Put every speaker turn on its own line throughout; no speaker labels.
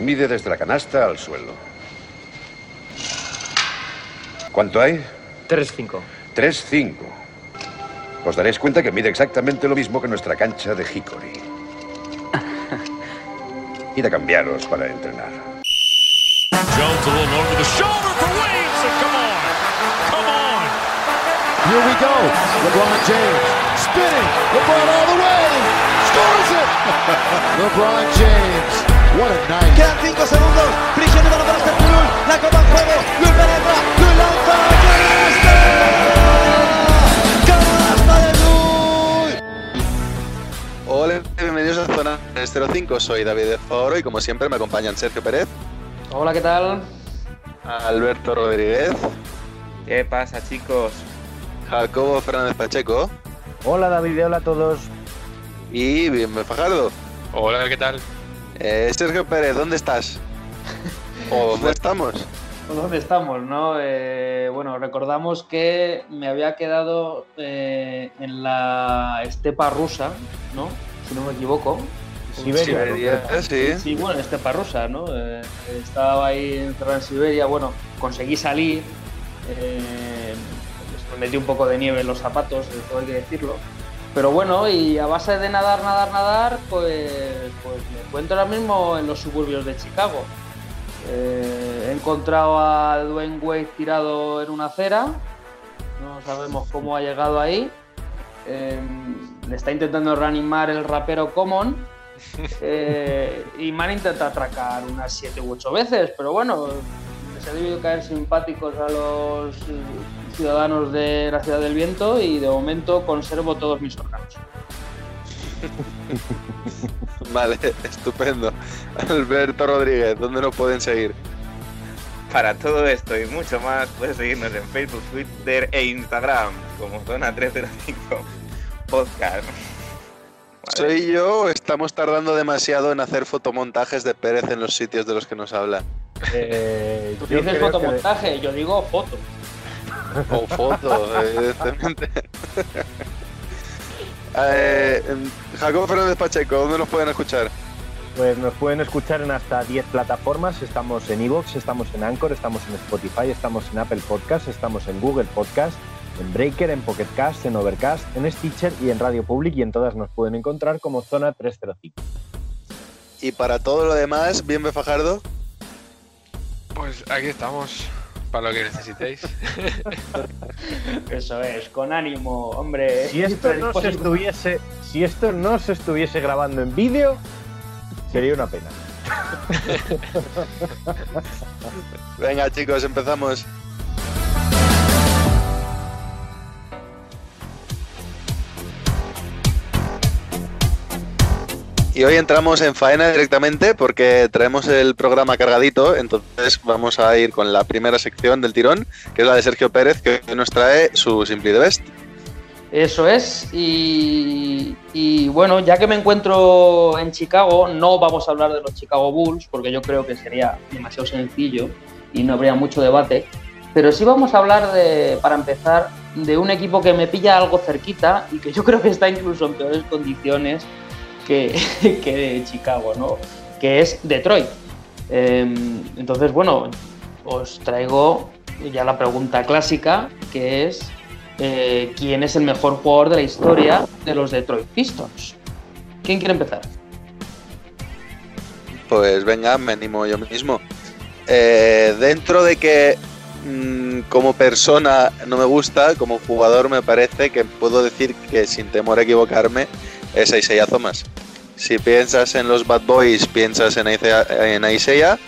Mide desde la canasta al suelo. ¿Cuánto hay?
3-5.
3-5. Os daréis cuenta que mide exactamente lo mismo que nuestra cancha de Hickory. Id a cambiaros para entrenar.
Jones a little over the shoulder for Williamson. Come on. Come on.
Here we go. LeBron James spinning. LeBron all the way. Scores it. LeBron James. What a night.
Quedan 5 segundos. Prisionero para este Lul. La copa en juego. Lul penetra. Lul lanza. ¡Canasta! ¡Canasta de Lul!
Hola, bienvenidos a Zona 305. Soy David de Foro y como siempre me acompañan Sergio Pérez,
Hola, ¿qué tal?
Alberto Rodríguez,
¿Qué pasa, chicos?
Jacobo Fernández Pacheco
Hola David, hola a todos.
y bien Fajardo.
Hola, ¿qué tal?
Eh, Sergio Pérez, ¿dónde estás? ¿O dónde estamos?
¿Dónde estamos, no? Eh, bueno, recordamos que me había quedado eh, en la estepa rusa, ¿no? Si no me equivoco.
Siberia.
Eh, sí.
Sí, bueno, en estepa rusa, ¿no? Eh, estaba ahí en Siberia, bueno, conseguí salir, pues me metí un poco de nieve en los zapatos, todo hay que decirlo. Pero bueno, y a base de nadar, nadar, nadar, pues, pues me encuentro ahora mismo en los suburbios de Chicago. Eh, he encontrado a Dwayne Wade tirado en una acera, no sabemos cómo ha llegado ahí. Eh, le está intentando reanimar el rapero Common. Eh, y me han intentado atracar unas 7 u 8 veces, pero bueno, les he debido caer simpáticos a los eh, ciudadanos de la Ciudad del Viento y de momento conservo todos mis órganos.
Vale, estupendo. Alberto Rodríguez, ¿dónde nos pueden seguir?
Para todo esto y mucho más, puedes seguirnos en Facebook, Twitter e Instagram como Zona 305 Podcast. Vale.
¿Soy yo estamos tardando demasiado en hacer fotomontajes de Pérez en los sitios de los que nos habla?
Eh,
Tú dices
que-
fotomontaje, yo digo foto.
O foto, evidentemente. Eh, em, Jacobo Fernández Pacheco, ¿dónde nos pueden escuchar?
Pues nos pueden escuchar en hasta 10 plataformas. Estamos en Evox, estamos en Anchor, estamos en Spotify, estamos en Apple Podcast, estamos en Google Podcast, en Breaker, en Pocket Cast, en Overcast, en Stitcher y en Radio Public y en todas nos pueden encontrar como Zona 305.
Y para todo lo demás, bien Fajardo.
Pues aquí estamos para lo que necesitéis.
Eso es, con ánimo, hombre.
Si esto no se estuviese, si esto no se estuviese grabando en vídeo, sería una pena.
Venga chicos, empezamos. Y hoy entramos en faena directamente porque traemos el programa cargadito, entonces vamos a ir con la primera sección del tirón, que es la de Sergio Pérez, que nos trae su Simply the Best.
Eso es, y, y bueno, ya que me encuentro en Chicago, no vamos a hablar de los Chicago Bulls, porque yo creo que sería demasiado sencillo y no habría mucho debate, pero sí vamos a hablar de, para empezar, de un equipo que me pilla algo cerquita y que yo creo que está incluso en peores condiciones que, que Chicago, ¿no? Que es Detroit. Em, entonces, bueno, os traigo ya la pregunta clásica, que es eh, quién es el mejor jugador de la historia de los Detroit Pistons. ¿Quién quiere empezar?
Pues venga, me animo yo mismo. Eh, dentro de que mm, como persona no me gusta, como jugador me parece que puedo decir que sin temor a equivocarme es Isaiah Thomas. Si piensas en los Bad Boys, piensas en Isaiah,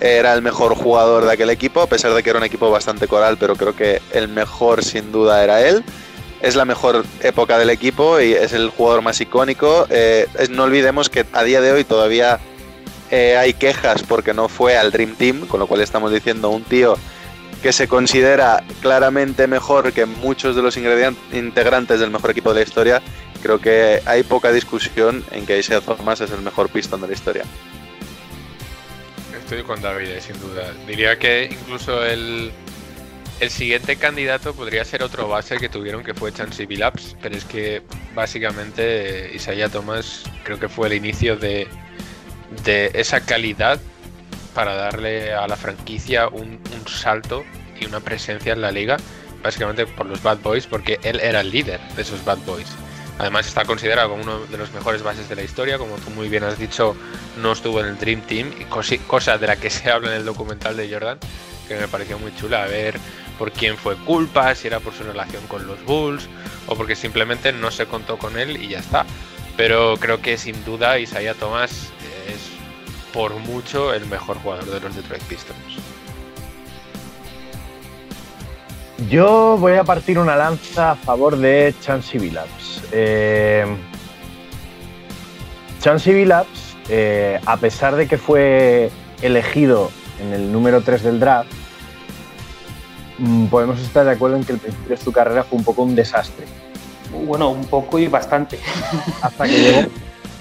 era el mejor jugador de aquel equipo, a pesar de que era un equipo bastante coral, pero creo que el mejor sin duda era él. Es la mejor época del equipo y es el jugador más icónico. Eh, no olvidemos que a día de hoy todavía eh, hay quejas porque no fue al Dream Team, con lo cual estamos diciendo un tío que se considera claramente mejor que muchos de los integrantes del mejor equipo de la historia. Creo que hay poca discusión en que Isaiah Thomas es el mejor pistón de la historia.
Estoy con David, eh, sin duda. Diría que incluso el, el siguiente candidato podría ser otro base que tuvieron que fue Chansey Billups, pero es que básicamente Isaiah Thomas creo que fue el inicio de, de esa calidad para darle a la franquicia un salto y una presencia en la liga, básicamente por los Bad Boys, porque él era el líder de esos Bad Boys. Además está considerado como uno de los mejores bases de la historia, como tú muy bien has dicho, no estuvo en el Dream Team, y cosa de la que se habla en el documental de Jordan, que me pareció muy chula, a ver por quién fue culpa, si era por su relación con los Bulls, o porque simplemente no se contó con él y ya está. Pero creo que sin duda Isaiah Thomas es por mucho el mejor jugador de los Detroit Pistons.
Yo voy a partir una lanza a favor de Chansey Billups. Eh, Chansey Billups, eh, a pesar de que fue elegido en el número 3 del draft, mm, podemos estar de acuerdo en que el principio de su carrera fue un poco un desastre.
Bueno, un poco y bastante.
Hasta que llegó,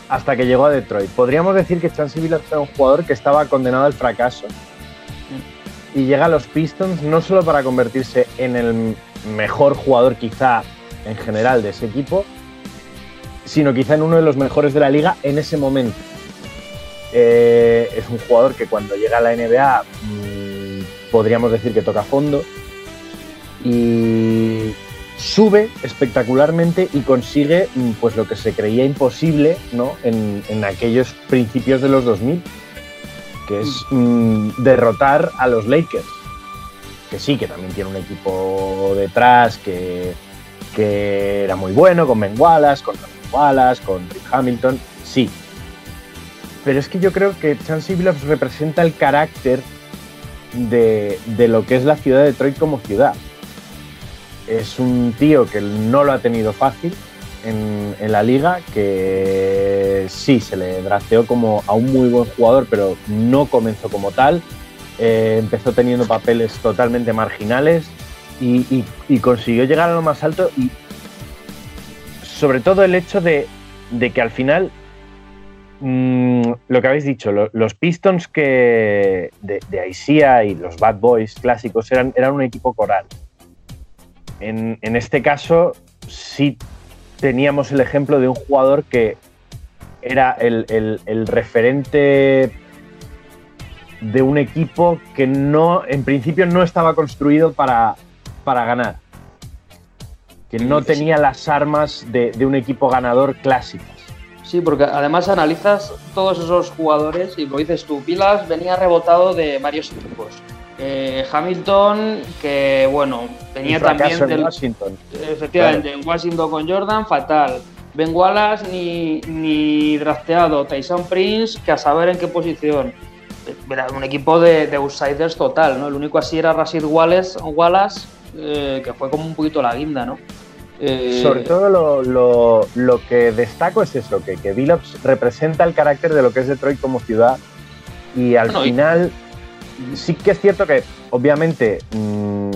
hasta que llegó a Detroit. Podríamos decir que Chansey Billups era un jugador que estaba condenado al fracaso. Y llega a los Pistons no solo para convertirse en el mejor jugador quizá en general de ese equipo, sino quizá en uno de los mejores de la liga en ese momento. Eh, es un jugador que cuando llega a la NBA mm, podríamos decir que toca fondo y sube espectacularmente y consigue mm, pues lo que se creía imposible ¿no? en, en aquellos principios de los 2000 que es mm, derrotar a los Lakers que sí, que también tiene un equipo detrás que, que era muy bueno, con Ben Wallace, con Ramon Wallace, con Rick Hamilton, sí. Pero es que yo creo que Chansey Billups representa el carácter de, de lo que es la ciudad de Detroit como ciudad. Es un tío que no lo ha tenido fácil en, la liga, que sí, se le drafteó como a un muy buen jugador, pero no comenzó como tal. Eh, empezó teniendo papeles totalmente marginales y, consiguió llegar a lo más alto y sobre todo el hecho de, de que al final mm, lo que habéis dicho, lo- los Pistons que de, de y los Bad Boys clásicos eran, eran un equipo coral. En, en este caso sí teníamos el ejemplo de un jugador que era el, el- el referente de un equipo que no, en principio no estaba construido para, para ganar. Que no tenía las armas de, de un equipo ganador clásicas.
Sí, porque además analizas todos esos jugadores y como dices tú, Pilas venía rebotado de varios equipos. Eh, Hamilton, que bueno,
fracaso
también
en
del,
Washington.
Efectivamente, en Washington con Jordan, fatal. Ben Wallace ni, ni drafteado. Tyson Prince, que a saber en qué posición. Era un equipo de, de outsiders total, ¿no? El único así era Rashid Wallace, Wallace eh, que fue como un poquito la guinda, ¿no? Eh,
Sobre todo lo, lo- lo que destaco es eso, que, que Billups representa el carácter de lo que es Detroit como ciudad y al
Bueno, y-
final sí que es cierto que obviamente mmm,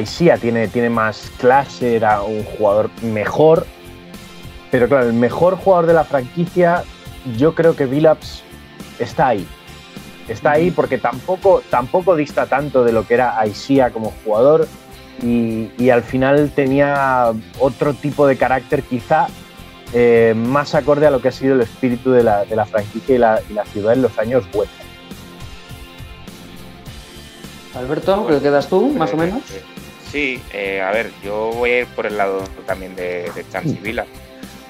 Isaiah tiene, tiene más clase, era un jugador mejor, pero claro, el mejor jugador de la franquicia yo creo que Billups está ahí. Está ahí porque tampoco, tampoco dista tanto de lo que era Isaiah como jugador y, y al final tenía otro tipo de carácter quizá eh, más acorde a lo que ha sido el espíritu de la, de la franquicia y la, y la ciudad en los años buenos.
Alberto, ¿qué quedas tú, más o
Eh,
menos?
Sí, eh, a ver, yo voy a ir por el lado también de, de Villa,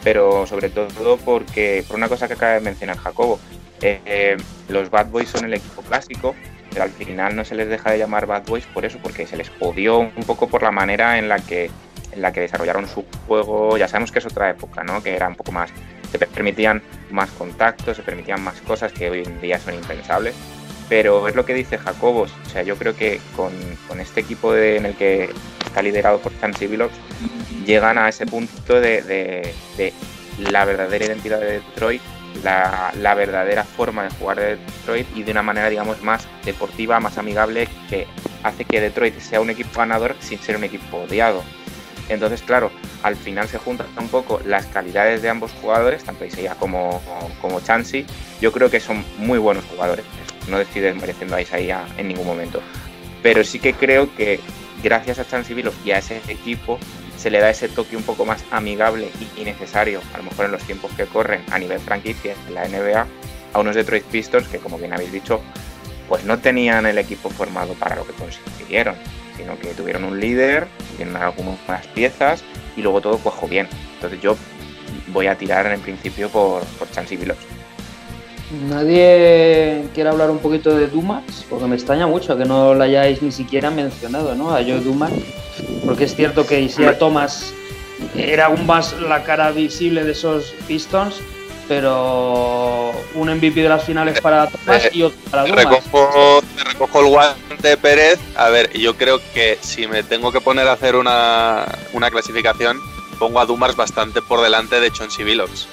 pero sobre todo porque, por una cosa que acaba de mencionar Jacobo, eh, eh, los Bad Boys son el equipo clásico, pero al final no se les deja de llamar Bad Boys por eso, porque se les odió un poco por la manera en la que en la que desarrollaron su juego. Ya sabemos que es otra época, ¿no? Que era un poco más, se permitían más contactos, se permitían más cosas que hoy en día son impensables. Pero es lo que dice Jacobo, o sea, yo creo que con, con este equipo de- en el que está liderado por Chansey Billups, llegan a ese punto de, de- de la verdadera identidad de Detroit, la, la verdadera forma de jugar de Detroit y de una manera, digamos, más deportiva, más amigable, que hace que Detroit sea un equipo ganador sin ser un equipo odiado. Entonces, claro, al final se juntan un poco las calidades de ambos jugadores, tanto Isaiah como, como Chansey. Yo creo que son muy buenos jugadores. No estoy desmereciendo a Isaiah en ningún momento. Pero sí que creo que gracias a Chansey Billups y a ese equipo se le da ese toque un poco más amigable y necesario, a lo mejor en los tiempos que corren a nivel franquicia en la NBA, a unos Detroit Pistons que, como bien habéis dicho, pues no tenían el equipo formado para lo que consiguieron, sino que tuvieron un líder, tienen algunas piezas y luego todo cuajó bien. Entonces yo voy a tirar en principio por, por Billups.
Nadie quiere hablar un poquito de Dumas, porque me extraña mucho que no lo hayáis ni siquiera mencionado, ¿no? A Joe Dumas, porque es cierto que Isaiah Thomas era aún más la cara visible de esos Pistons, pero un MVP de las finales para Thomas y otro para Dumas.
recojo, recojo el guante Pérez. A ver, yo creo que si me tengo que poner a hacer una, una clasificación, pongo a Dumars bastante por delante de Chauncey Billups.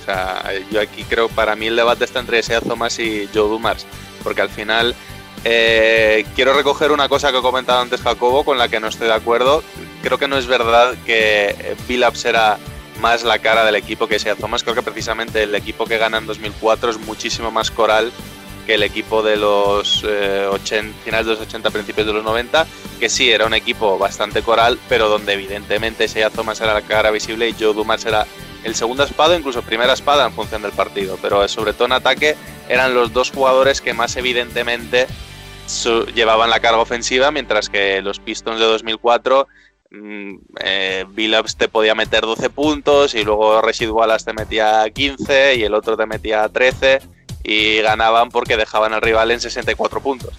O sea, yo aquí creo, para mí el debate está entre Isaiah Thomas y Joe Dumars, porque al final eh, quiero recoger una cosa que ha comentado antes Jacobo, con la que no estoy de acuerdo. Creo que no es verdad que Billups era más la cara del equipo que Isaiah Thomas. Creo que precisamente el equipo que gana en 2004 es muchísimo más coral que el equipo de los eh, 80, finales de los 80, principios de los 90, que sí era un equipo bastante coral, pero donde evidentemente Isaiah Thomas era la cara visible y Joe Dumas era el segundo espada, incluso primera espada en función del partido. Pero sobre todo en ataque eran los dos jugadores que más evidentemente llevaban la carga ofensiva, mientras que los Pistons de 2004 mm, eh, Billups te podía meter 12 puntos y luego Rashid Wallace te metía 15 y el otro te metía 13 y ganaban porque dejaban al rival en 64 puntos.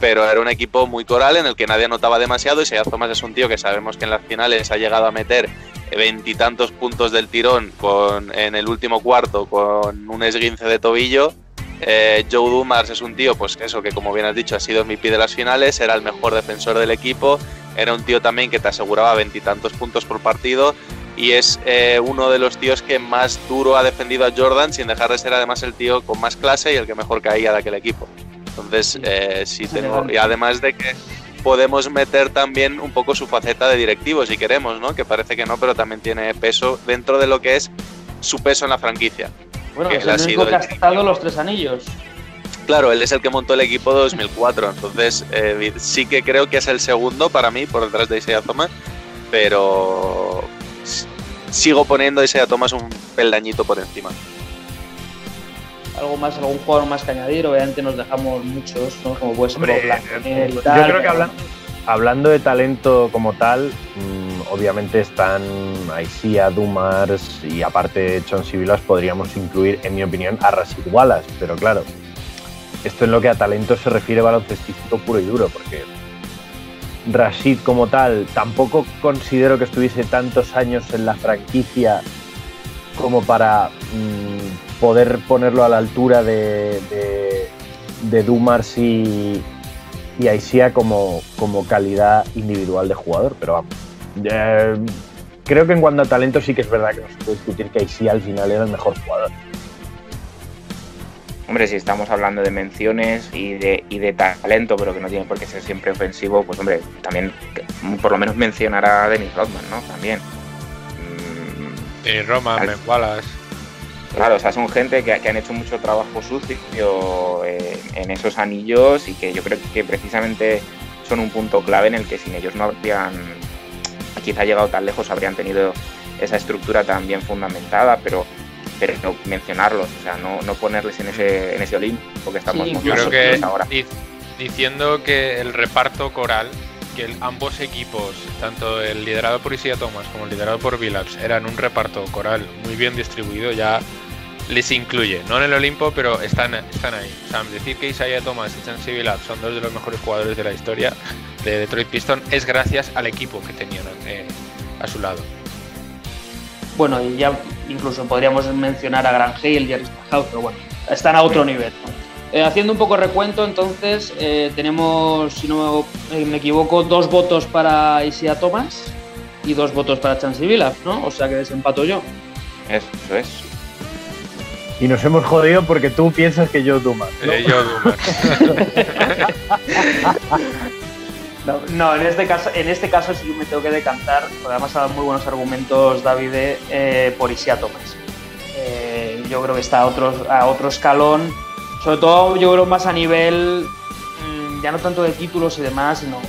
Pero era un equipo muy coral en el que nadie anotaba demasiado y Isaiah Thomas es un tío que sabemos que en las finales ha llegado a meter veintitantos puntos del tirón con, en el último cuarto con un esguince de tobillo. Eh, Joe Dumars es un tío, pues eso, que como bien has dicho, ha sido MVP de las finales, era el mejor defensor del equipo, era un tío también que te aseguraba veintitantos puntos por partido y es eh, uno de los tíos que más duro ha defendido a Jordan sin dejar de ser además el tío con más clase y el que mejor caía de aquel equipo. Entonces, eh, sí tengo, y además de que podemos meter también un poco su faceta de directivo si queremos, ¿no? Que parece que no, pero también tiene peso dentro de lo que es su peso en la franquicia.
Bueno,
que
es
ha
el
sido
único que ha estado los tres anillos.
Claro, él es el que montó el equipo de 2004, entonces eh, sí que creo que es el segundo para mí por detrás de Isaiah Thomas, pero sigo poniendo a Isaiah Thomas un peldañito por encima.
Algo más, algún jugador más que añadir. Obviamente nos dejamos muchos, ¿no? Como puede ser
Hombre,
Blanco,
Yo creo que hablando, hablando de talento como tal, mm, obviamente están Aisia, Dumars y aparte Chauncey Billups podríamos incluir, en mi opinión, a Rashid Wallace. Pero claro, esto en lo que a talento se refiere baloncestístico puro y duro, porque Rashid como tal tampoco considero que estuviese tantos años en la franquicia como para mm, poder ponerlo a la altura de, de, de Dumars y, y Aisia como, como calidad individual de jugador, pero vamos. eh, creo que en cuanto a talento sí que es verdad que no se puede discutir que Aisia al final era el mejor jugador.
Hombre, si estamos hablando de menciones y de, y de talento, pero que no tiene por qué ser siempre ofensivo, pues hombre, también por lo menos mencionar a Dennis Rodman, ¿no? También. Mm,
Denny Roma,
Al-
Ben Wallace.
Claro, o sea, son gente que, que han hecho mucho trabajo sucio eh, en esos anillos y que yo creo que precisamente son un punto clave en el que sin ellos no habrían quizá llegado tan lejos, habrían tenido esa estructura tan bien fundamentada, pero, pero no mencionarlos, o sea, no, no ponerles en ese, en ese Olimpo que estamos
Sí,
Yo creo que
ahora.
di- diciendo que el reparto coral, que el- ambos equipos, tanto el liderado por Isaiah Thomas como el liderado por Billups, eran un reparto coral muy bien distribuido, ya les incluye, no en el Olimpo, pero están, están ahí. O sea, decir que Isaiah Thomas y Chancey Billups son dos de los mejores jugadores de la historia de Detroit Pistons es gracias al equipo que tenían eh, a su lado.
Bueno, y ya incluso podríamos mencionar a Gran Hale y a House, pero bueno, están a otro nivel. Eh, haciendo un poco recuento, entonces, eh, tenemos, si no me, me equivoco, dos votos para Isia Thomas y dos votos para Chansey Billups, ¿no? O sea que desempato yo.
Eso es.
Y nos hemos jodido porque tú piensas que yo Dumas. ¿no?
Eh, yo, Dumars.
No, no, en este caso, en este caso sí me tengo que decantar, porque además ha dado muy buenos argumentos David eh, por Isia Thomas. Eh, yo creo que está a otro, a otro escalón, sobre todo yo creo más a nivel, mm, ya no tanto de títulos y demás, sino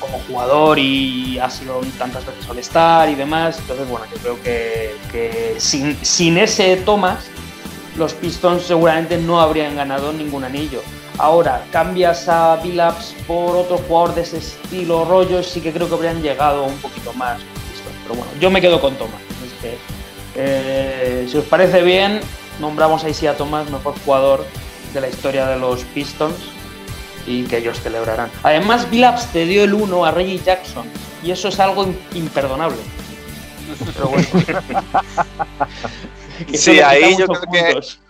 como jugador y ha sido tantas veces All-Star y demás. Entonces, bueno, yo creo que, que sin, sin ese Thomas, los Pistons seguramente no habrían ganado ningún anillo. Ahora, cambias a Billups por otro jugador de ese estilo rollo, sí que creo que habrían llegado un poquito más. Pero bueno, yo me quedo con Thomas. Es que, eh, si os parece bien, nombramos ahí sí a Thomas mejor jugador de la historia de los Pistons y que ellos celebrarán. Además, Billups te dio el 1 a Reggie Jackson y eso es algo imperdonable. Pero bueno.
sí, ahí yo creo puntos. que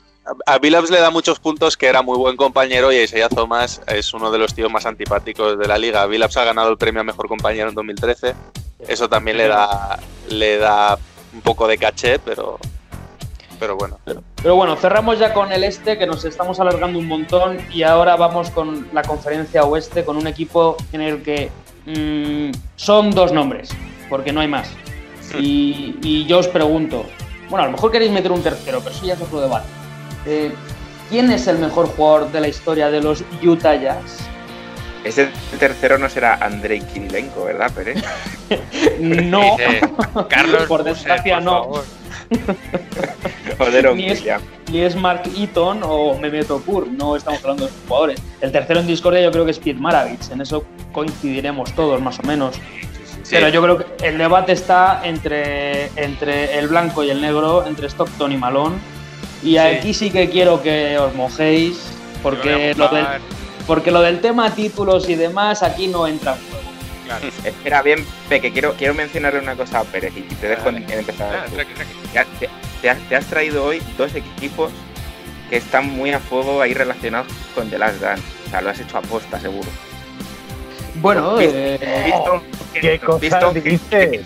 a Billups le da muchos puntos que era muy buen compañero y Isaiah Thomas es uno de los tíos más antipáticos de la liga. Billups ha ganado el premio a mejor compañero en 2013. Eso también le da, le da un poco de caché, pero, pero bueno.
Pero, bueno, cerramos ya con el este, que nos estamos alargando un montón, y ahora vamos con la conferencia oeste, con un equipo en el que mm, son dos nombres, porque no hay más. Y, y, yo os pregunto, bueno, a lo mejor queréis meter un tercero, pero eso ya es otro debate. Eh, ¿quién es el mejor jugador de la historia de los Utah Jazz?
Ese tercero no será Andrei Kirilenko, ¿verdad, Pérez?
no.
Carlos
por desgracia no.
Joder,
ni, es, ni es Mark Eaton o Mehmet Opur, no estamos hablando de esos jugadores. El tercero en discordia yo creo que es Pete Maravich, en eso coincidiremos todos más o menos. Pero yo creo que el debate está entre, entre el blanco y el negro, entre Stockton y Malone y aquí sí que quiero que os mojéis, porque lo, del, porque lo del tema títulos y demás aquí no entra en juego.
Claro. Espera, bien, Peque, quiero, quiero mencionarle una cosa a Pérez y te dejo empezar. te, has, traído hoy dos equipos que están muy a fuego ahí relacionados con The Last Dance. O sea, lo has hecho a posta, seguro.
Bueno, eh,
¿qué cosa dices?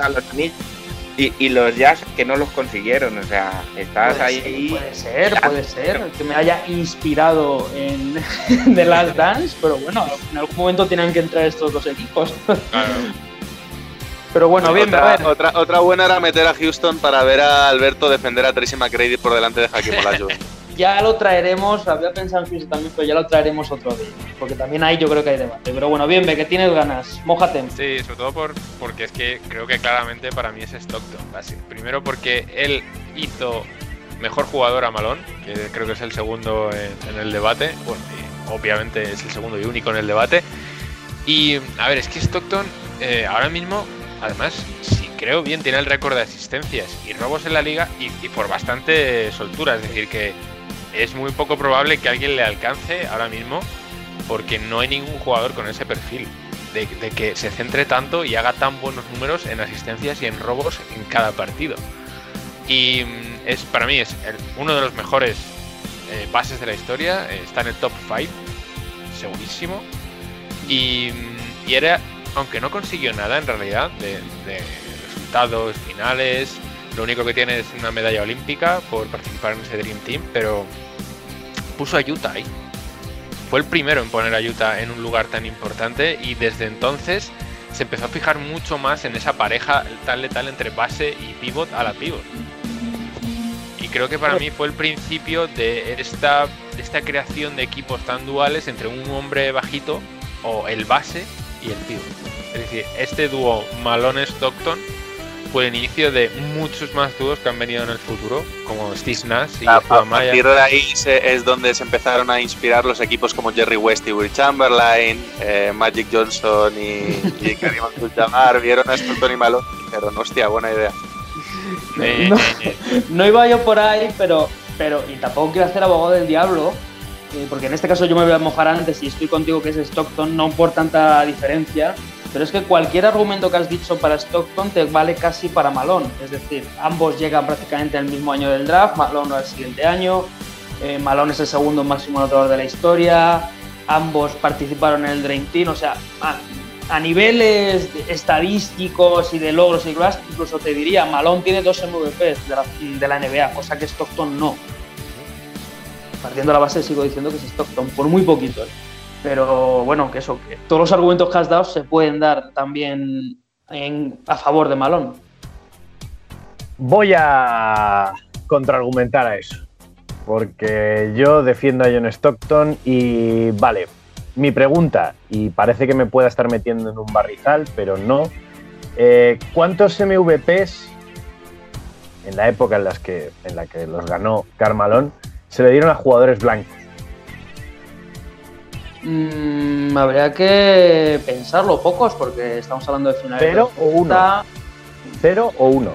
Y, los Jazz que no los consiguieron, o sea, estás ahí.
puede ser, puede ser, que me haya inspirado en The Last Dance, pero bueno, en algún momento tienen que entrar estos dos equipos. Pero bueno, bien,
otra, otra, otra, buena era meter a Houston para ver a Alberto defender a Tracy McGrady por delante de Hakim Olajuwon.
ya lo traeremos, había pensado en Houston también, pero ya lo traeremos otro día, porque también ahí yo creo que hay debate. Pero bueno, bien, ve que tienes ganas, mójate.
Sí, sobre todo por, porque es que creo que claramente para mí es Stockton. Primero porque él hizo mejor jugador a Malón, que creo que es el segundo en, el debate, bueno, obviamente es el segundo y único en el debate. Y a ver, es que Stockton eh, ahora mismo, además, si creo bien, tiene el récord de asistencias y robos en la liga y por bastante soltura, es decir, que es muy poco probable que alguien le alcance ahora mismo porque no hay ningún jugador con ese perfil. De, que se centre tanto y haga tan buenos números en asistencias y en robos en cada partido. Y mm, es para mí es uno de los mejores eh, bases de la historia. Eh, está en el top 5, segurísimo. Y, mm, y, era, aunque no consiguió nada en realidad de resultados finales, lo único que tiene es una medalla olímpica por participar en ese Dream Team, pero puso a Utah ahí. Fue el primero en poner a Utah en un lugar tan importante y desde entonces se empezó a fijar mucho más en esa pareja tal letal entre base y pivot a la pivot. Y creo que para mí fue el principio de esta, de esta creación de equipos tan duales entre un hombre bajito o el base y el pivot. Es decir, este dúo Malone-Stockton fue el inicio de muchos más dúos que han venido en el futuro, como Steve Nash y
a, a partir de ahí es donde se empezaron a inspirar los equipos como Jerry West y Will Chamberlain, eh, Magic Johnson y, y Karim Abdul-Jabbar, vieron a Stockton y Malone y dijeron, hostia, buena idea.
no, iba yo por ahí, pero, pero y tampoco quiero hacer abogado del diablo, eh, porque en este caso yo me voy a mojar antes y estoy contigo que es Stockton, no por tanta diferencia, pero es que cualquier argumento que has dicho para Stockton te vale casi para Malone. Es decir, ambos llegan prácticamente al mismo año del draft, Malone al siguiente año, eh, Malone es el segundo máximo anotador de la historia, ambos participaron en el Dream Team, o sea, a, niveles estadísticos y de logros y demás, incluso te diría, Malone tiene dos MVPs de la, NBA, cosa que Stockton no. Partiendo de la base sigo diciendo que es Stockton, por muy poquito. ¿eh? Pero bueno, que eso, que todos los argumentos que has dado se pueden dar también a favor de Malón.
Voy a contraargumentar a eso. Porque yo defiendo a John Stockton y vale, mi pregunta, y parece que me pueda estar metiendo en un barrizal, pero no. Eh, ¿Cuántos MVPs en la época en, las que, en la que los ganó Carmalón se le dieron a jugadores blancos?
Mm, habría que pensarlo pocos porque estamos hablando de finales.
¿Cero
de
o uno?
90.
¿Cero o uno?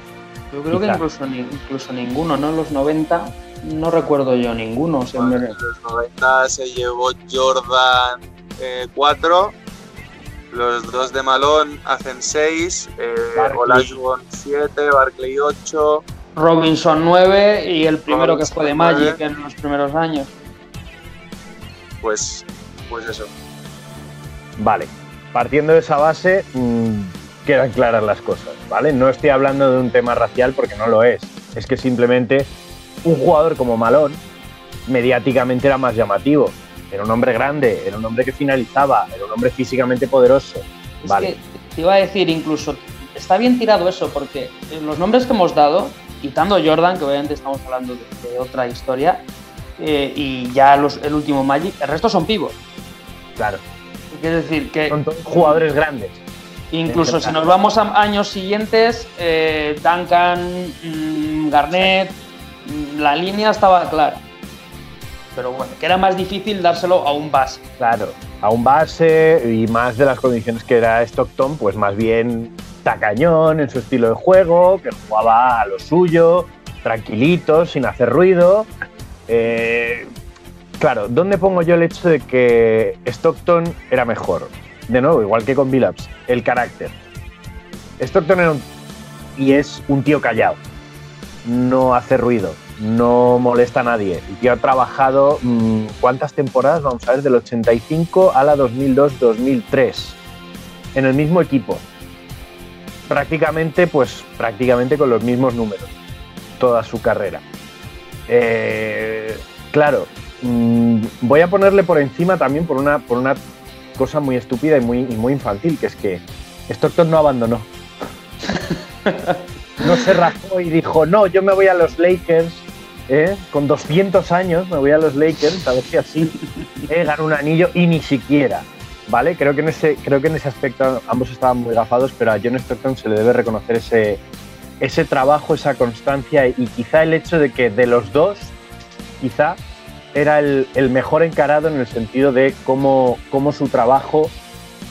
Yo creo que
Quizá.
incluso, ni- incluso ninguno, ¿no? En los 90 no recuerdo yo ninguno. o sea, me-
En los 90 se llevó Jordan 4, los dos de Malone hacen 6, eh. Olajuwon 7, Barkley 8.
Robinson 9 y el primero que
Robinson
fue de
9.
Magic en los primeros años.
Pues, pues eso.
Vale, partiendo de esa base, mm, quedan claras las cosas, ¿vale? No estoy hablando de un tema racial porque no lo es. Es que simplemente un jugador como Malón mediáticamente era más llamativo. Era un hombre grande, era un hombre que finalizaba, era un hombre físicamente poderoso.
Es
Vale.
que te iba a decir incluso, está bien tirado eso porque los nombres que hemos dado, quitando Jordan, que obviamente estamos hablando de, de otra historia, eh, y ya los- el último Magic, el resto son pivos.
Claro,
Es decir, que
son todos jugadores grandes.
incluso si nos vamos a años siguientes, eh, Duncan, mm, Garnett, mm, la línea estaba clara. Pero bueno, que era más difícil dárselo a un base.
Claro, a un base y más de las condiciones que era Stockton, pues más bien tacañón en su estilo de juego, que jugaba a lo suyo, tranquilito, sin hacer ruido. Eh, claro, ¿dónde pongo yo el hecho de que Stockton era mejor? De nuevo, igual que con Billups, el carácter. Stockton era un, y es un tío callado, no hace ruido, no molesta a nadie. El tío ha trabajado, mm, ¿cuántas temporadas? Vamos a ver, del 85 a la 2002-2003, en el mismo equipo. Prácticamente, pues prácticamente con los mismos números, toda su carrera. Eh, claro, mm, voy a ponerle por encima también por una, por una cosa muy estúpida y muy, y muy infantil, que es que Stockton no abandonó. no se rajó y dijo, no, yo me voy a los Lakers, ¿eh? con 200 años me voy a los Lakers, a ver si así eh, gano un anillo y ni siquiera. ¿Vale? Creo que, en ese, creo que en ese aspecto ambos estaban muy gafados, pero a John Stockton se le debe reconocer ese, ese trabajo, esa constancia y quizá el hecho de que de los dos, quizá era el, el mejor encarado en el sentido de cómo, cómo su trabajo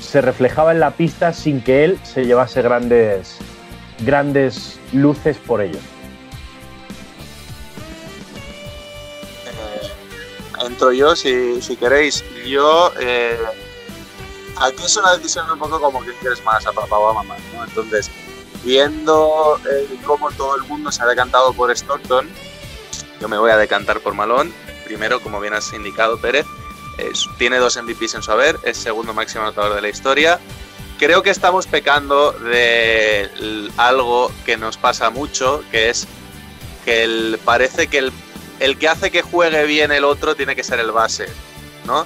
se reflejaba en la pista sin que él se llevase grandes, grandes luces por ello.
Eh, entro yo si, si queréis. Yo. eh, aquí es una decisión un poco como que quieres más a papá o a mamá, ¿no? Entonces, viendo eh, cómo todo el mundo se ha decantado por Stockton, yo me voy a decantar por Malón. Primero, como bien has indicado, Pérez, es- tiene dos MVPs en su haber, es segundo máximo anotador de la historia. Creo que estamos pecando de algo que nos pasa mucho, que es que el- parece que el, el que hace que juegue bien el otro tiene que ser el base, ¿no?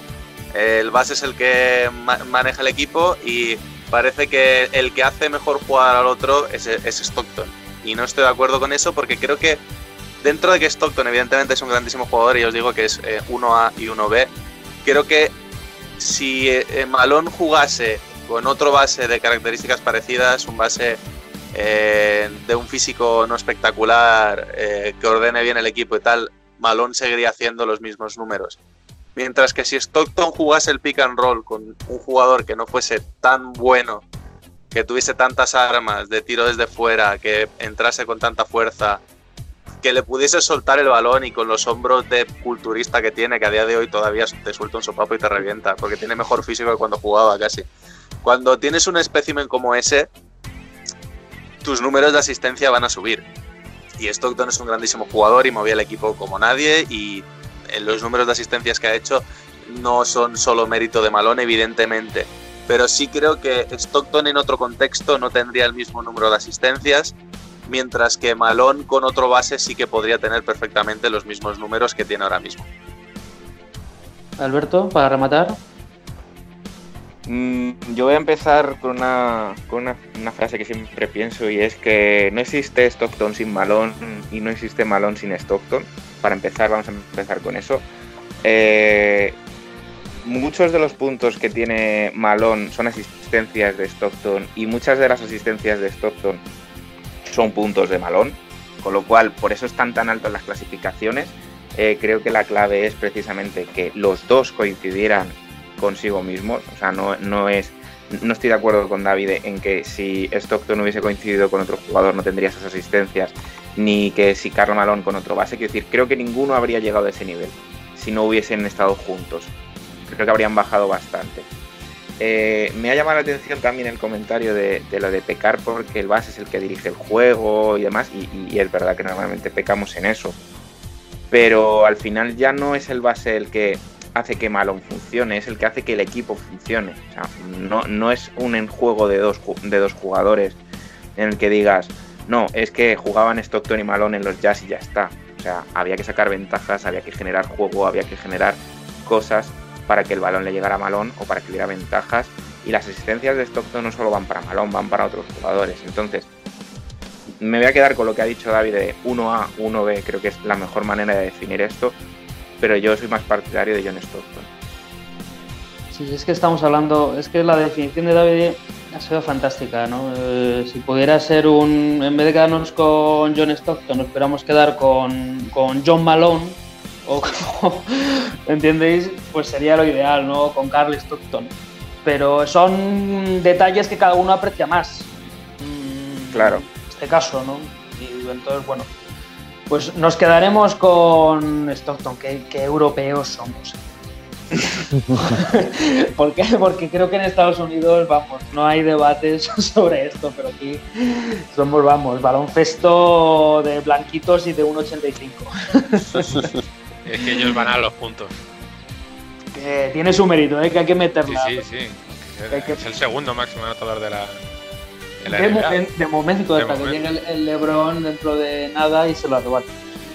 El base es el que ma- maneja el equipo y parece que el que hace mejor jugar al otro es, es Stockton. Y no estoy de acuerdo con eso porque creo que dentro de que Stockton evidentemente es un grandísimo jugador y os digo que es eh, 1A y 1B, creo que si eh, Malone jugase con otro base de características parecidas, un base eh, de un físico no espectacular, eh, que ordene bien el equipo y tal, Malone seguiría haciendo los mismos números. Mientras que si Stockton jugase el pick and roll con un jugador que no fuese tan bueno, que tuviese tantas armas de tiro desde fuera, que entrase con tanta fuerza, que le pudiese soltar el balón y con los hombros de culturista que tiene, que a día de hoy todavía te suelta un sopapo y te revienta, porque tiene mejor físico que cuando jugaba casi. Cuando tienes un espécimen como ese, tus números de asistencia van a subir. Y Stockton es un grandísimo jugador y movía el equipo como nadie y en los números de asistencias que ha hecho no son solo mérito de Malone, evidentemente. Pero sí creo que Stockton en otro contexto no tendría el mismo número de asistencias, mientras que Malone con otro base sí que podría tener perfectamente los mismos números que tiene ahora mismo.
Alberto, para rematar.
Mm, yo voy a empezar con una, con una, una frase que siempre pienso y es que no existe Stockton sin Malone y no existe Malone sin Stockton. Para empezar, vamos a empezar con eso. Eh, muchos de los puntos que tiene Malone son asistencias de Stockton y muchas de las asistencias de Stockton son puntos de Malone, con lo cual por eso están tan altas las clasificaciones. eh, creo que la clave es precisamente que los dos coincidieran consigo mismos. O sea, no, no es. No estoy de acuerdo con David en que si Stockton hubiese coincidido con otro jugador no tendría esas asistencias, ni que si Carlo Malone con otro base. Quiero decir, creo que ninguno habría llegado a ese nivel si no hubiesen estado juntos. Creo que habrían bajado bastante. Eh, me ha llamado la atención también el comentario de, lo de pecar porque el base es el que dirige el juego y demás, y, es verdad que normalmente pecamos en eso. Pero al final ya no es el base el que hace que Malone funcione, es el que hace que el equipo funcione. O sea, no, no es un juego de dos, de dos jugadores en el que digas, no, es que jugaban Stockton y Malone en los Jazz y ya está. O sea, había que sacar ventajas, había que generar juego, había que generar cosas para que el balón le llegara a Malón o para que diera ventajas. Y las asistencias de Stockton no solo van para Malón, van para otros jugadores. Entonces, me voy a quedar con lo que ha dicho David de 1A, 1B, creo que es la mejor manera de definir esto. Pero yo soy más partidario de John Stockton.
Sí, es que estamos hablando, es que la definición de David ha sido fantástica, ¿no? Eh, si pudiera ser un, en vez de quedarnos con John Stockton, nos esperamos quedar con, con John Malone, o ¿entendéis? Pues sería lo ideal, ¿no? Con Carl Stockton. Pero son detalles que cada uno aprecia más.
Mm, claro. En
este caso, ¿no? Y entonces, bueno, pues nos quedaremos con Stockton, que, europeos somos. ¿Por qué? Porque creo que en Estados Unidos, vamos, no hay debates sobre esto, pero aquí somos, vamos, baloncesto de blanquitos y de 1,85.
Es que ellos van a los puntos.
tiene su mérito, ¿eh? que hay que meterla.
Sí, sí, sí. Es el segundo máximo anotador de la.
De, la de, de momento, hasta que llegue el, Lebron dentro de nada y se lo arrebate.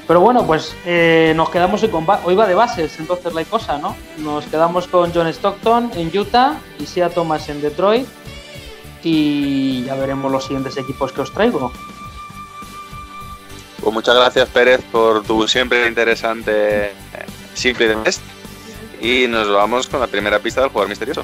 Pero bueno, pues eh, nos quedamos hoy con. Hoy va de bases, entonces la cosa, ¿no? Nos quedamos con John Stockton en Utah y Sia Thomas en Detroit. Y ya veremos los siguientes equipos que os traigo.
Pues muchas gracias Pérez por tu siempre interesante simple de test. Y nos vamos con la primera pista del jugador misterioso.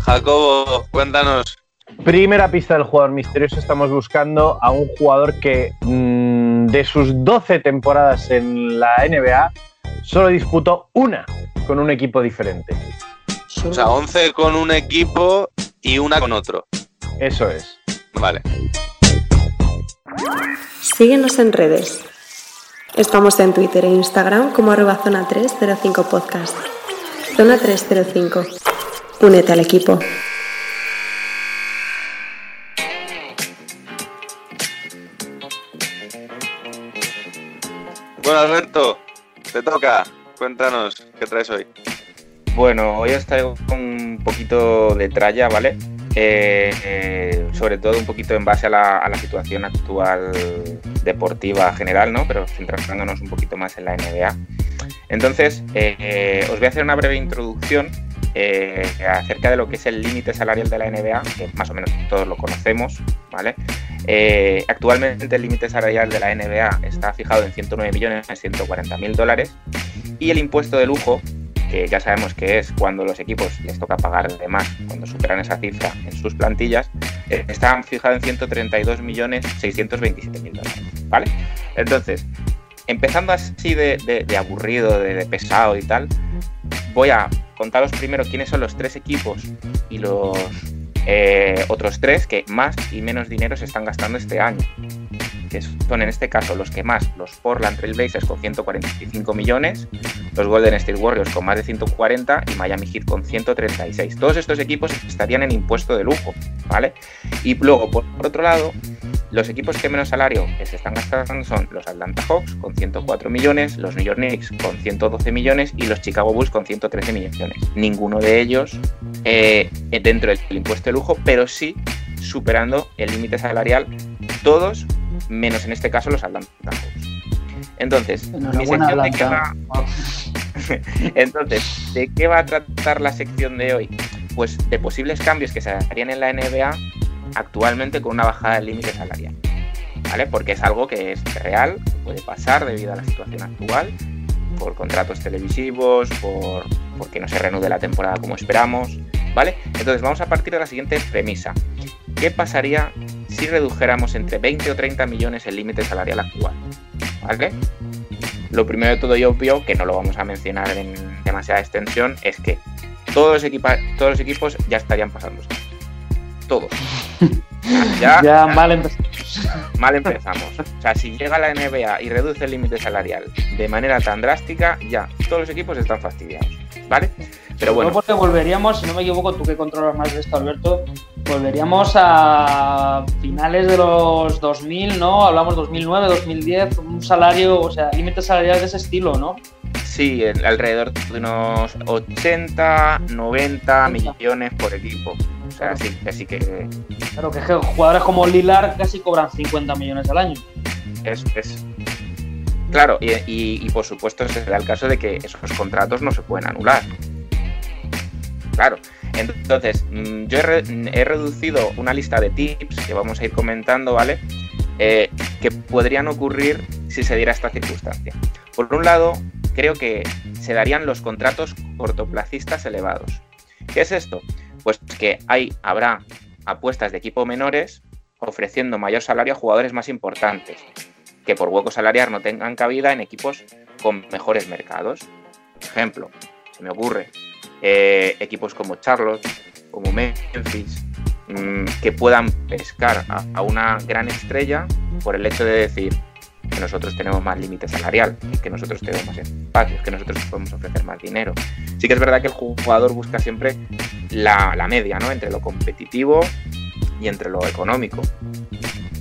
Jacobo, cuéntanos.
Primera pista del jugador misterioso. Estamos buscando a un jugador que mm, de sus 12 temporadas en la NBA solo disputó una con un equipo diferente.
O sea, 11 con un equipo y una con otro.
Eso es.
Vale.
Síguenos en redes. Estamos en Twitter e Instagram como arroba zona 305 podcast. Zona 305. Únete al equipo.
Bueno, Alberto, te toca. Cuéntanos, ¿qué traes hoy?
Bueno, hoy os traigo un poquito de tralla, ¿vale? Eh, eh, sobre todo un poquito en base a la, situación actual deportiva general, ¿no? Pero centrándonos un poquito más en la NBA. Entonces, eh, os voy a hacer una breve introducción acerca de lo que es el límite salarial de la NBA, que más o menos todos lo conocemos, ¿vale? actualmente el límite salarial de la NBA está fijado en 109 millones 140 mil dólares y el impuesto de lujo que ya sabemos que es cuando los equipos les toca pagar de más, cuando superan esa cifra en sus plantillas, eh, están fijados en 132.627.000 dólares. ¿Vale? Entonces, empezando así de, aburrido, de, pesado y tal, voy a contaros primero quiénes son los tres equipos y los eh, otros tres que más y menos dinero se están gastando este año son en este caso los que más, los Portland Trail Blazers con 145 millones, los Golden State Warriors con más de 140 y Miami Heat con 136. Todos estos equipos estarían en impuesto de lujo, ¿vale? Y luego, por, otro lado, los equipos que menos salario se están gastando son los Atlanta Hawks con 104 millones, los New York Knicks con 112 millones y los Chicago Bulls con 113 millones. Ninguno de ellos eh, dentro del impuesto de lujo, pero sí superando el límite salarial, todos menos en este caso los Atlanta Entonces, mi sección de qué va... Entonces, ¿de qué va a tratar la sección de hoy? Pues de posibles cambios que se harían en la NBA actualmente con una bajada del límite salarial. ¿Vale? Porque es algo que es real, puede pasar debido a la situación actual, por contratos televisivos, por porque no se reanude la temporada como esperamos, ¿vale? Entonces vamos a partir de la siguiente premisa. ¿qué pasaría si redujéramos entre 20 o 30 millones el límite salarial actual? ¿Vale? Lo primero de todo y obvio, que no lo vamos a mencionar en demasiada extensión, es que todos los, todos los equipos ya estarían pasándose. Todos. Ya,
Ya mal empezamos.
mal empezamos. O sea, si llega la NBA y reduce el límite salarial de manera tan drástica, ya todos los equipos están fastidiados. ¿Vale? Pero
No
bueno,
porque volveríamos, si no me equivoco, tú que controlas más de esto, Alberto, volveríamos a finales de los 2000, ¿no? Hablamos 2009, 2010, un salario, o sea, límite salarial de ese estilo, ¿no?
sí, alrededor de unos 80, 90 millones por equipo. O sea, sí, así que
Claro, que es que jugadores como Lilar casi cobran 50 millones al año.
es, es- Claro, y, y- y por supuesto se da el caso de que esos contratos no se pueden anular. Claro. Entonces, mm, yo he, re- he reducido una lista de tips que vamos a ir comentando, ¿vale? Eh, que podrían ocurrir si se diera esta circunstancia. Por un lado, creo que se darían los contratos cortoplacistas elevados. ¿Qué es esto? Pues que hay, habrá apuestas de equipo menores ofreciendo mayor salario a jugadores más importantes, que por hueco salarial no tengan cabida en equipos con mejores mercados. Ejemplo, se me ocurre, eh, equipos como Charlotte, como Memphis, mm, que puedan pescar a, una gran estrella por el hecho de decir que nosotros tenemos más límite salarial, que nosotros tenemos más espacios, que nosotros podemos ofrecer más dinero. Sí que es verdad que el jugador busca siempre la, la media, ¿no? Entre lo competitivo y entre lo económico.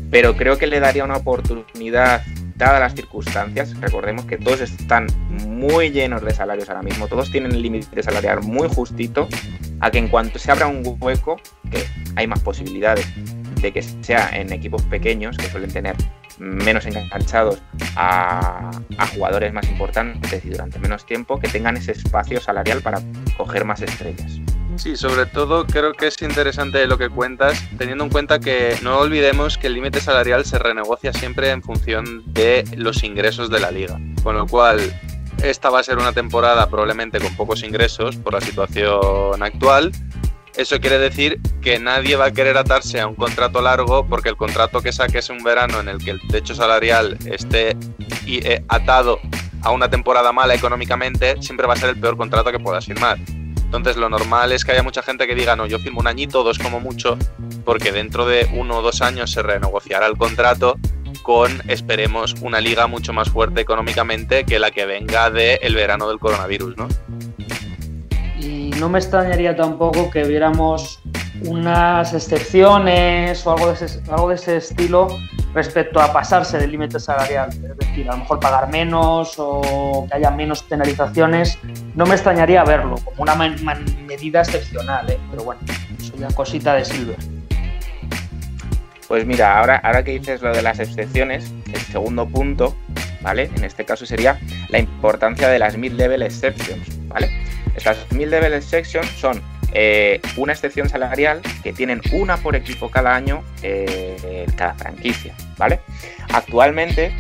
Pero creo que le daría una oportunidad, dadas las circunstancias. Recordemos que todos están muy llenos de salarios ahora mismo, todos tienen el límite salarial muy justito, a que en cuanto se abra un hueco, que hay más posibilidades de que sea en equipos pequeños, que suelen tener menos enganchados a, a jugadores más importantes y durante menos tiempo, que tengan ese espacio salarial para coger más estrellas.
Sí, sobre todo creo que es interesante lo que cuentas, teniendo en cuenta que no olvidemos que el límite salarial se renegocia siempre en función de los ingresos de la liga. Con lo cual, esta va a ser una temporada probablemente con pocos ingresos por la situación actual. Eso quiere decir que nadie va a querer atarse a un contrato largo porque el contrato que saques un verano en el que el techo salarial esté eh, atado a una temporada mala económicamente, siempre va a ser el peor contrato que puedas firmar. Entonces lo normal es que haya mucha gente que diga, no, yo firmo un añito, dos como mucho, porque dentro de uno o dos años se renegociará el contrato con, esperemos, una liga mucho más fuerte económicamente que la que venga del verano del coronavirus, ¿no?
Y no me extrañaría tampoco que viéramos unas excepciones o algo de ese, algo de ese estilo respecto a pasarse del límite salarial. Es decir, a lo mejor pagar menos o que haya menos penalizaciones. No me extrañaría verlo como una medida excepcional, ¿eh? pero bueno, eso ya cosita de Silver.
Pues mira, ahora, ahora que dices lo de las excepciones, el segundo punto, ¿vale? En este caso sería la importancia de las mid-level exceptions, ¿vale? Estas mid-level exceptions son eh, una excepción salarial que tienen una por equipo cada año, eh, cada franquicia, ¿vale? Actualmente,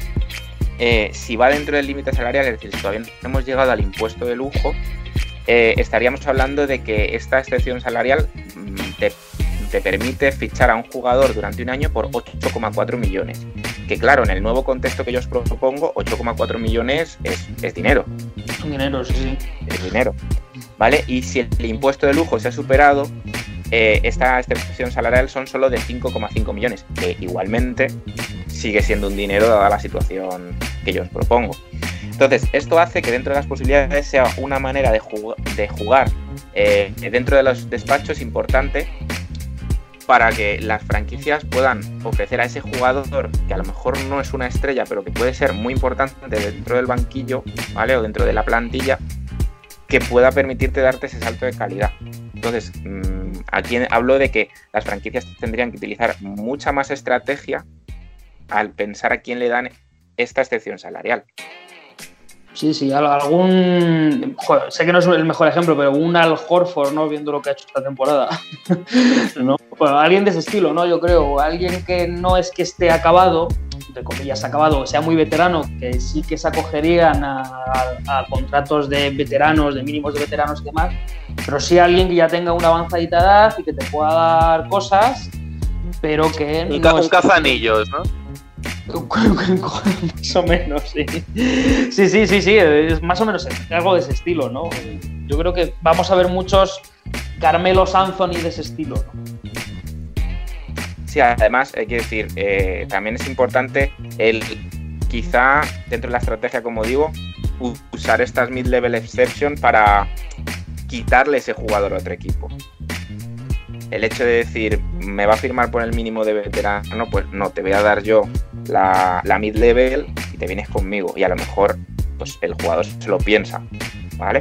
eh, si va dentro del límite salarial, es decir, si todavía no hemos llegado al impuesto de lujo, estaríamos hablando de que esta excepción salarial mm, te te permite fichar a un jugador durante un año por 8,4 millones. Que claro, en el nuevo contexto que yo os propongo, 8,4 millones es, es dinero.
Un dinero, sí, sí.
Es dinero. Y si el impuesto de lujo se ha superado, eh, esta excepción salarial son solo de 5,5 millones, que igualmente sigue siendo un dinero dada la situación que yo os propongo. Entonces, esto hace que dentro de las posibilidades sea una manera de jugar eh, dentro de los despachos importante para que las franquicias puedan ofrecer a ese jugador que a lo mejor no es una estrella, pero que puede ser muy importante dentro del banquillo, ¿vale? O dentro de la plantilla, que pueda permitirte darte ese salto de calidad. Entonces, mm, aquí hablo de que las franquicias tendrían que utilizar mucha más estrategia al pensar a quién le dan esta excepción salarial.
Sí, sí, al- algún. sé que no es el mejor ejemplo, pero un Al Horford, ¿no? Viendo lo que ha hecho esta temporada. ¿no? Bueno, alguien de ese estilo, ¿no? Yo creo. Alguien que no es que esté acabado, de comillas acabado, sea muy veterano, que sí que se acogerían a, a- a contratos de veteranos, de mínimos de veteranos y demás, pero sí alguien que ya tenga una avanzadita edad y que te pueda dar cosas pero que...
Un,
no
ca- un cazanillos, ¿no?
más o menos, sí. Sí, sí, sí, sí, es más o menos algo de ese estilo, ¿no? Yo creo que vamos a ver muchos Carmelos Anthony de ese estilo, ¿no?
Sí, además, hay que decir, eh, también es importante el quizá dentro de la estrategia, como digo, usar estas mid-level exception para quitarle ese jugador a otro equipo. El hecho de decir, me va a firmar por el mínimo de veterano, pues no, te voy a dar yo la, la mid-level y te vienes conmigo. Y a lo mejor, pues el jugador se lo piensa, ¿vale?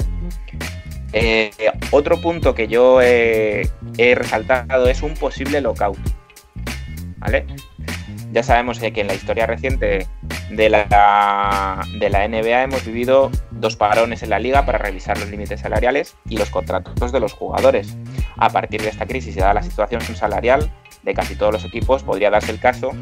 Eh, otro punto que yo eh, he resaltado es un posible lockout. ¿Vale? Ya sabemos eh, que en la historia reciente de la, NBA hemos vivido dos parones en la liga para revisar los límites salariales y los contratos de los jugadores. A partir de esta crisis y dada la situación salarial de casi todos los equipos, podría darse el caso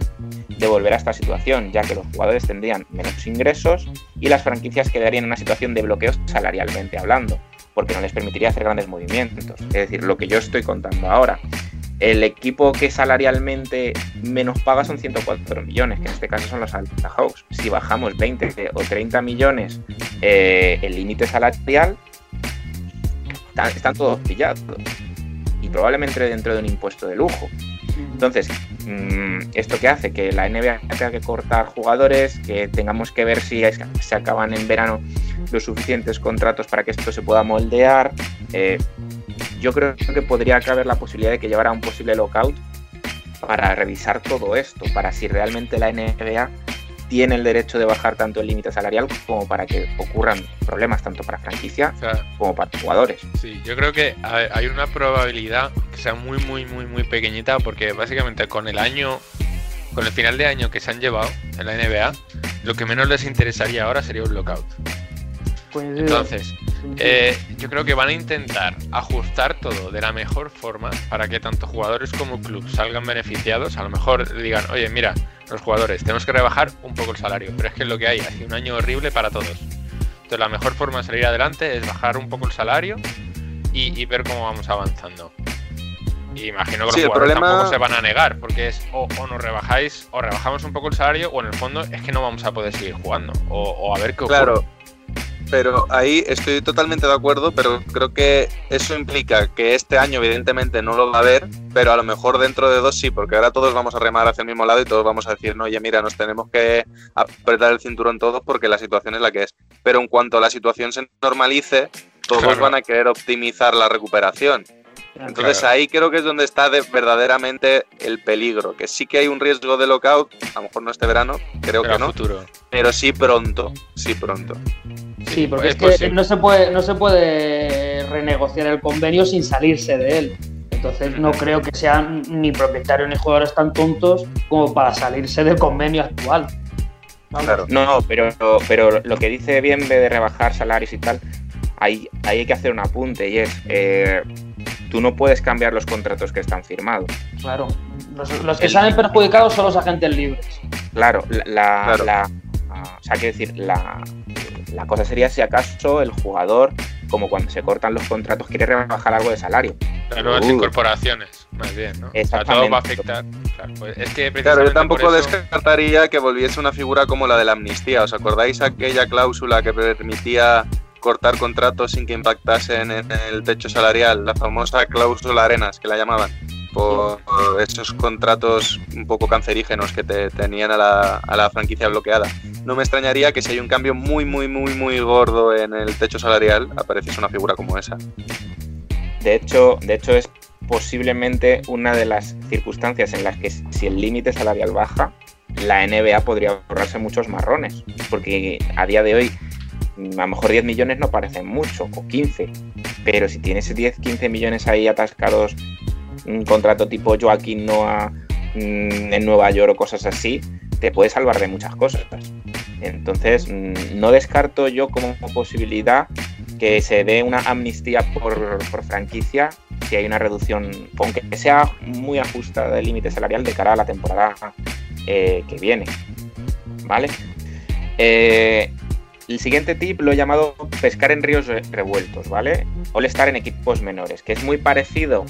de volver a esta situación, ya que los jugadores tendrían menos ingresos y las franquicias quedarían en una situación de bloqueo salarialmente hablando, porque no les permitiría hacer grandes movimientos. Es decir, lo que yo estoy contando ahora. El equipo que salarialmente menos paga son 104 millones, que en este caso son los Atlanta Hawks. Si bajamos 20 o 30 millones eh, el límite salarial, están, todos pillados. Y probablemente dentro de un impuesto de lujo. Entonces, mm, ¿esto qué hace? Que la NBA tenga que cortar jugadores, que tengamos que ver si se acaban en verano los suficientes contratos para que esto se pueda moldear. Eh, yo creo que podría caber la posibilidad de que llevara un posible lockout para revisar todo esto, para si realmente la NBA tiene el derecho de bajar tanto el límite salarial como para que ocurran problemas tanto para franquicia
O sea,
como para jugadores.
Sí, yo creo que hay hay una probabilidad que sea muy, muy, muy, muy pequeñita porque básicamente con el año, con el final de año que se han llevado en la NBA, lo que menos les interesaría ahora sería un lockout. Entonces, eh, yo creo que van a intentar ajustar todo de la mejor forma para que tanto jugadores como club salgan beneficiados. A lo mejor digan, oye, mira, los jugadores, tenemos que rebajar un poco el salario, pero es que es lo que hay, ha sido un año horrible para todos. Entonces, la mejor forma de salir adelante es bajar un poco el salario y, y ver cómo vamos avanzando. Y imagino que
Sí,
los jugadores
problema-
tampoco se van a negar, porque es o, o nos rebajáis, o rebajamos un poco el salario, o en el fondo es que no vamos a poder seguir jugando. O, o a ver qué ocurre.
Claro, pero ahí estoy totalmente de acuerdo, pero creo que eso implica que este año evidentemente no lo va a haber, pero a lo mejor dentro de dos sí, porque ahora todos vamos a remar hacia el mismo lado y todos vamos a decir, no, oye, mira, nos tenemos que apretar el cinturón todos porque la situación es la que es. Pero en cuanto la situación se normalice, todos
Claro.
van a querer optimizar la recuperación. Entonces
Claro.
ahí creo que es donde está de- verdaderamente el peligro, que sí que hay un riesgo de lockout, a lo mejor no este verano, creo
Pero
que no,
futuro.
pero sí pronto, sí pronto.
Sí, porque
es
es, que
posible.
no se puede no se puede renegociar el convenio sin salirse de él. Entonces no creo que sean ni propietarios ni jugadores tan tontos como para salirse del convenio actual. Vamos.
Claro.
No, pero, pero lo que dice bien de rebajar salarios y tal, ahí, ahí hay que hacer un apunte y es, eh, tú no puedes cambiar los contratos que están firmados.
Claro. Los, los que
El-
salen perjudicados son los agentes libres.
Claro, la, la-
Claro.
la- o sea, quiero decir, la, la cosa sería si acaso el jugador, como cuando se cortan los contratos, quiere rebajar algo de salario.
Las nuevas
Uh.
incorporaciones, más bien, ¿no? O sea, todo
Exactamente.
va a afectar. Claro, pues es que
Claro, yo tampoco
eso-
descartaría que volviese una figura como la de la amnistía. ¿Os acordáis aquella cláusula que permitía cortar contratos sin que impactasen en el techo salarial? La famosa cláusula Arenas, que la llamaban. Por esos contratos un poco cancerígenos que te tenían a la, a la franquicia bloqueada. No me extrañaría que si hay un cambio muy, muy, muy, muy gordo en el techo salarial, apareciese una figura como esa.
De hecho, de hecho es posiblemente una de las circunstancias en las que si el límite salarial baja, la NBA podría ahorrarse muchos marrones, porque a día de hoy a lo mejor 10 millones no parecen mucho, o 15, pero si tienes 10, 15 millones ahí atascados, un contrato tipo Joaquín Noah mm, en Nueva York o cosas así, te puede salvar de muchas cosas. Entonces, mm, no descarto yo como posibilidad que se dé una amnistía por, por franquicia si hay una reducción, aunque sea muy ajustada del límite salarial de cara a la temporada eh, que viene. ¿Vale? Eh, el siguiente tip lo he llamado pescar en ríos re- revueltos, ¿vale? All estar en equipos menores, que es muy parecido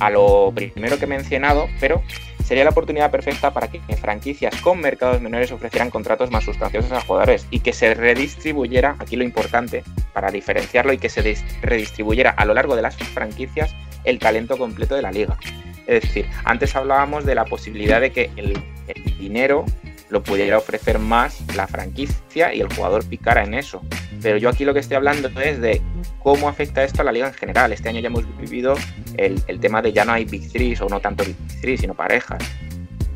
a lo primero que he mencionado, pero sería la oportunidad perfecta para que franquicias con mercados menores ofrecieran contratos más sustanciosos a jugadores y que se redistribuyera, aquí lo importante, para diferenciarlo y que se redistribuyera a lo largo de las franquicias el talento completo de la liga. Es decir, antes hablábamos de la posibilidad de que el, dinero lo pudiera ofrecer más la franquicia y el jugador picara en eso. Pero yo aquí lo que estoy hablando es de cómo afecta esto a la liga en general. Este año ya hemos vivido el, tema de ya no hay Big Threes o no tanto Big Threes, sino parejas.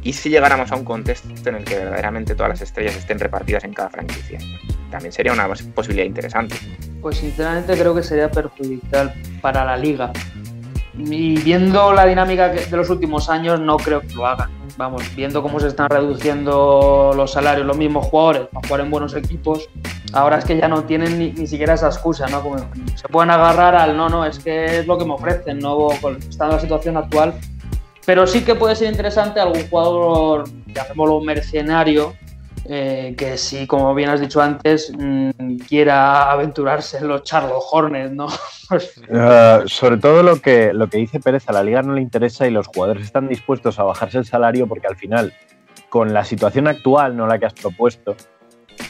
¿Y si llegáramos a un contexto en el que verdaderamente todas las estrellas estén repartidas en cada franquicia? También sería una posibilidad interesante.
Pues sinceramente creo que sería perjudicial para la liga. Y viendo la dinámica de los últimos años, no creo que lo hagan. Vamos, viendo cómo se están reduciendo los salarios, los mismos jugadores, para jugar en buenos equipos, ahora es que ya no tienen ni, siquiera esa excusa, ¿no? Como se pueden agarrar al no, no, es que es lo que me ofrecen, ¿no? Estando la situación actual. Pero sí que puede ser interesante algún jugador, llamémoslo mercenario, eh, que si, como bien has dicho antes, mm, quiera aventurarse en los Charlotte Hornets, ¿no?
Eh, sobre todo lo que, lo que dice Pérez, a la liga no le interesa y los jugadores están dispuestos a bajarse el salario porque al final, con la situación actual, no la que has propuesto,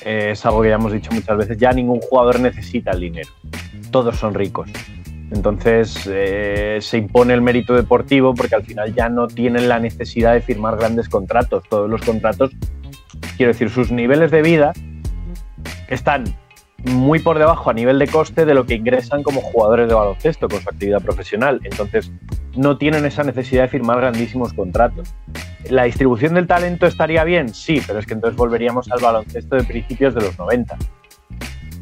eh, es algo que ya hemos dicho muchas veces, ya ningún jugador necesita el dinero. Todos son ricos. Entonces se impone el mérito deportivo porque al final ya no tienen la necesidad de firmar grandes contratos. Todos los contratos Quiero decir, sus niveles de vida están muy por debajo a nivel de coste de lo que ingresan como jugadores de baloncesto con su actividad profesional. Entonces, no tienen esa necesidad de firmar grandísimos contratos. ¿La distribución del talento estaría bien? Sí, pero es que entonces volveríamos al baloncesto de principios de los 90.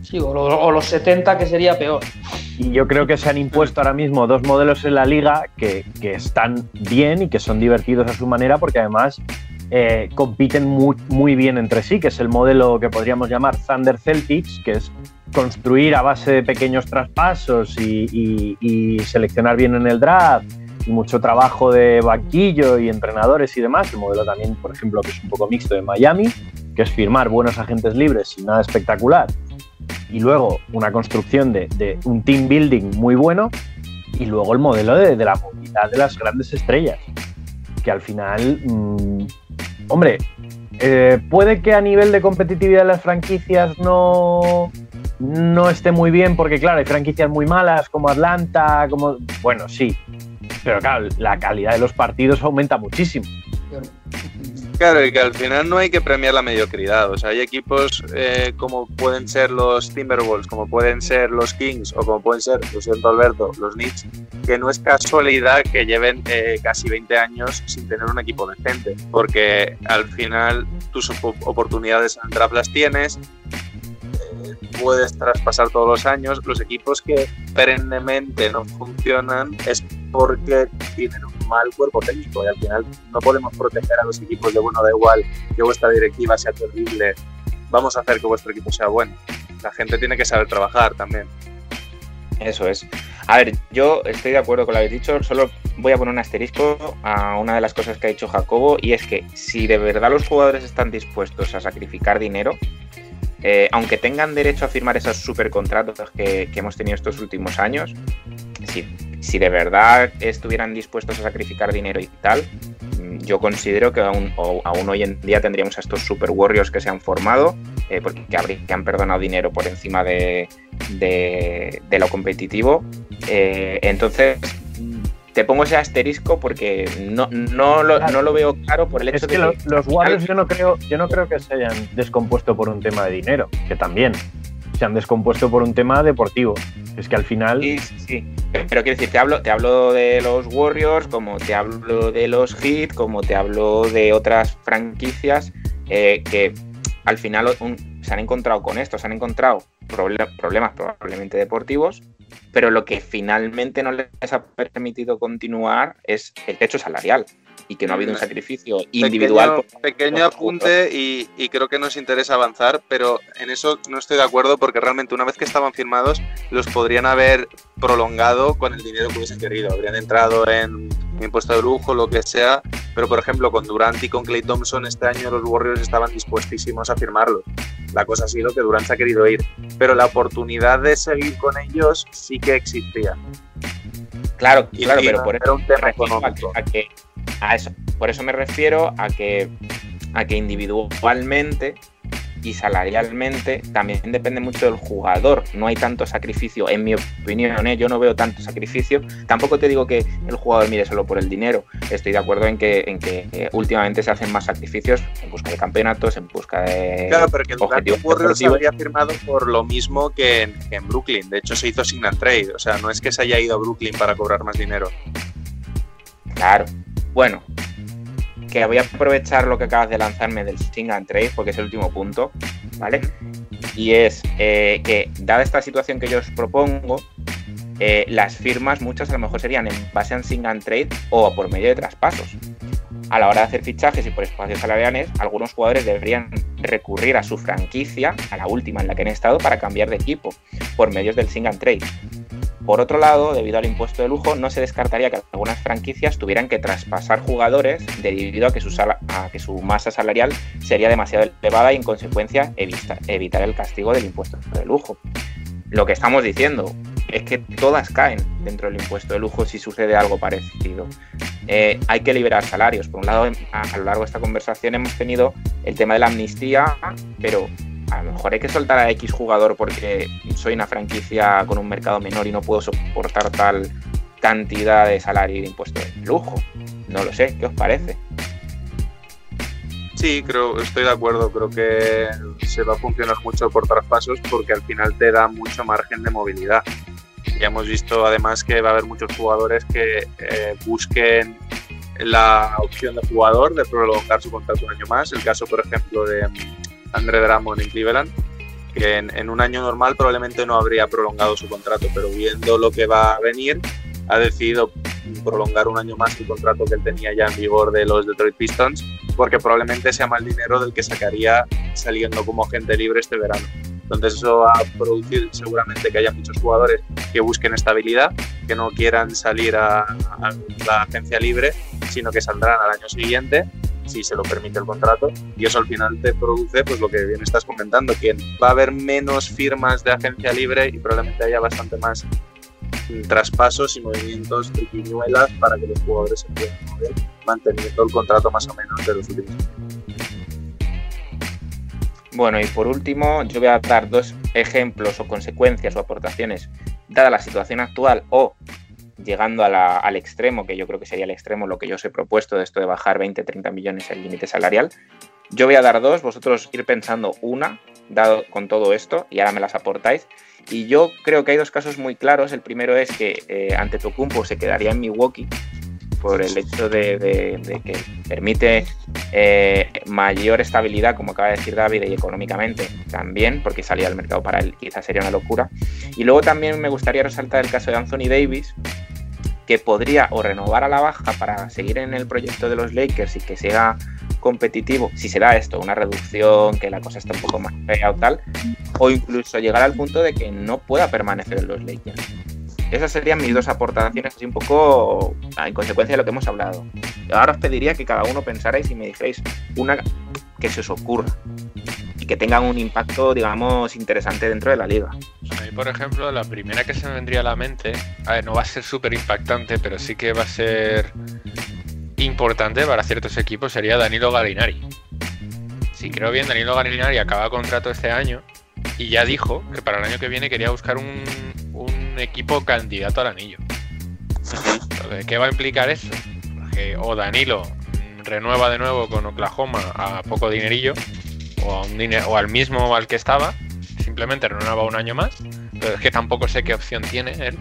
Sí, o, los 70, que sería peor.
Y yo creo que se han impuesto ahora mismo dos modelos en la liga que, que están bien y que son divertidos a su manera, porque además eh, compiten muy, bien entre sí, que es el modelo que podríamos llamar Thunder Celtics, que es construir a base de pequeños traspasos y, seleccionar bien en el draft y mucho trabajo de banquillo y entrenadores y demás. El modelo también, por ejemplo, que es un poco mixto de Miami, que es firmar buenos agentes libres y nada espectacular. Y luego una construcción de, un team building muy bueno. Y luego el modelo de, la movilidad de las grandes estrellas, que al final mm, Hombre, eh, puede que a nivel de competitividad de las franquicias no, no esté muy bien, porque claro, hay franquicias muy malas como Atlanta, como. Bueno, sí. Pero claro, la calidad de los partidos aumenta muchísimo.
Claro, y que al final no hay que premiar la mediocridad. O sea, hay equipos eh, como pueden ser los Timberwolves, como pueden ser los Kings o como pueden ser, lo siento Alberto, los Knicks, que no es casualidad que lleven eh, casi 20 años sin tener un equipo decente. Porque al final tus oportunidades en el draft las tienes, puedes traspasar todos los años. Los equipos que perennemente no funcionan es porque tienen un mal cuerpo técnico y al final no podemos proteger a los equipos de bueno, da igual que vuestra directiva sea terrible, vamos a hacer que vuestro equipo sea bueno. La gente tiene que saber trabajar también.
Eso es. A ver, yo estoy de acuerdo con lo que habéis dicho, solo voy a poner un asterisco a una de las cosas que ha dicho Jacobo y es que si de verdad los jugadores están dispuestos a sacrificar dinero, eh, aunque tengan derecho a firmar esos supercontratos que, que hemos tenido estos últimos años, si, de verdad estuvieran dispuestos a sacrificar dinero y tal, mm, yo considero que aún, hoy en día tendríamos a estos super warriors que se han formado, eh, porque que han perdonado dinero por encima de, de, lo competitivo. Eh, entonces, te pongo ese asterisco porque no, no, lo, no lo veo claro por el hecho
de que, los Warriors yo no creo yo no creo que se hayan descompuesto por un tema de dinero que también. Se han descompuesto por un tema deportivo. Es que al final
sí, sí, pero quiero decir te hablo te hablo de los Warriors como te hablo de los Heat como te hablo de otras franquicias eh, que al final se han encontrado con esto se han encontrado problemas probablemente deportivos pero lo que finalmente no les ha permitido continuar es el techo salarial y que no ha habido un sacrificio individual.
Pequeño, apunte y, creo que nos interesa avanzar, pero en eso no estoy de acuerdo porque realmente una vez que estaban firmados los podrían haber prolongado con el dinero que hubiesen querido. Habrían entrado en impuesto de lujo, lo que sea, pero por ejemplo con Durant y con Clay Thompson este año los Warriors estaban dispuestísimos a firmarlos. La cosa ha sido que Durant se ha querido ir, pero la oportunidad de seguir con ellos sí que existía.
Claro, claro, pero por eso un tema económico. A, que, a eso, por eso me refiero a que, a que individualmente y salarialmente también depende mucho del jugador. No hay tanto sacrificio, en mi opinión, ¿eh? yo no veo tanto sacrificio. Tampoco te digo que el jugador mire solo por el dinero. Estoy de acuerdo en que, en que eh, últimamente se hacen más sacrificios en busca de campeonatos, en busca de.
Claro, pero que el Warriors
deportivos.
habría firmado por lo mismo que en, que en Brooklyn. De hecho, se hizo sign and trade. O sea, no es que se haya ido a Brooklyn para cobrar más dinero.
Claro. Bueno, que voy a aprovechar lo que acabas de lanzarme del Sting and Trade, porque es el último punto, ¿vale? Y es eh, que, dada esta situación que yo os propongo, eh, las firmas muchas a lo mejor serían en base a Sing and Trade o por medio de traspasos. A la hora de hacer fichajes y por espacios salariales, algunos jugadores deberían recurrir a su franquicia, a la última en la que han estado, para cambiar de equipo, por medios del Sing and Trade. Por otro lado, debido al impuesto de lujo, no se descartaría que algunas franquicias tuvieran que traspasar jugadores debido a que su, masa salarial sería demasiado elevada y en consecuencia evita- evitar el castigo del impuesto de lujo. Lo que estamos diciendo es que todas caen dentro del impuesto de lujo si sucede algo parecido. Eh, hay que liberar salarios. Por un lado, a, a lo largo de esta conversación hemos tenido el tema de la amnistía, pero a lo mejor hay que soltar a X jugador porque soy una franquicia con un mercado menor y no puedo soportar tal cantidad de salario y de impuesto de lujo. No lo sé, ¿qué os parece?
Sí, creo, estoy de acuerdo. Creo que se va a funcionar mucho por traspasos porque al final te da mucho margen de movilidad. Ya hemos visto además que va a haber muchos jugadores que eh, busquen la opción de jugador de prolongar su contrato un año más. El caso, por ejemplo, de Andre Drummond en Cleveland, que en, un año normal probablemente no habría prolongado su contrato, pero viendo lo que va a venir, ha decidido prolongar un año más el contrato que él tenía ya en vigor de los Detroit Pistons, porque probablemente sea más dinero del que sacaría saliendo como agente libre este verano. Entonces eso va a producir seguramente que haya muchos jugadores que busquen estabilidad, que no quieran salir a la agencia libre, sino que saldrán al año siguiente si se lo permite el contrato y eso al final te produce pues lo que bien estás comentando que va a haber menos firmas de agencia libre y probablemente haya bastante más mm, traspasos y movimientos triquiñuelas para que los jugadores se puedan mover manteniendo el contrato más o menos de los últimos.
Bueno, y por último, yo voy a dar dos ejemplos o consecuencias o aportaciones, dada la situación actual o llegando a la- al extremo, que yo creo que sería el extremo lo que yo os he propuesto de esto de bajar 20-30 millones el límite salarial. Yo voy a dar dos, vosotros ir pensando una, dado con todo esto, y ahora me las aportáis. Y yo creo que hay dos casos muy claros. El primero es que eh, ante Tocumpo se quedaría en Milwaukee por el hecho de, que permite eh, mayor estabilidad, como acaba de decir David, y económicamente también, porque salía al mercado para él quizás sería una locura. Y luego también me gustaría resaltar el caso de Anthony Davis, que podría o renovar a la baja para seguir en el proyecto de los Lakers y que sea competitivo, si se da esto, una reducción, que la cosa está un poco más fea o tal, o incluso llegar al punto de que no pueda permanecer en los Lakers. Esas serían mis dos aportaciones, así un poco en consecuencia de lo que hemos hablado. Ahora os pediría que cada uno pensarais y me dijerais una que se os ocurra y que tenga un impacto, digamos, interesante dentro de la liga.
A mí, por ejemplo, la primera que se me vendría a la mente, no va a ser súper impactante, pero sí que va a ser importante para ciertos equipos, sería Danilo Galinari. Si creo bien, Danilo Galinari acaba contrato este año y ya dijo que para el año que viene quería buscar un, equipo candidato al anillo. ¿Qué va a implicar eso? Que o Danilo renueva de nuevo con Oklahoma a poco dinerillo, o, a un dine- o al mismo al que estaba, simplemente renueva un año más, pero es que tampoco sé qué opción tiene él.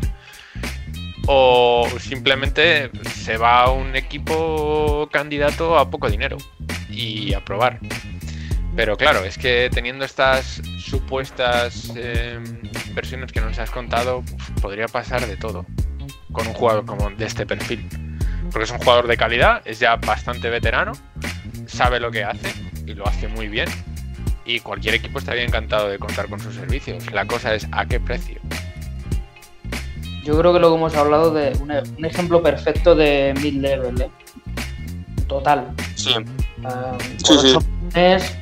O simplemente se va a un equipo candidato a poco dinero y a probar. Pero claro, es que teniendo estas supuestas eh, versiones que nos has contado, podría pasar de todo con un jugador como de este perfil. Porque es un jugador de calidad, es ya bastante veterano, sabe lo que hace y lo hace muy bien. Y cualquier equipo estaría encantado de contar con sus servicios. La cosa es a qué precio.
Yo creo que lo que hemos hablado de un, un ejemplo perfecto de mid-level, ¿eh? Total.
Sí,
Ah,
Sí, sí.
millones,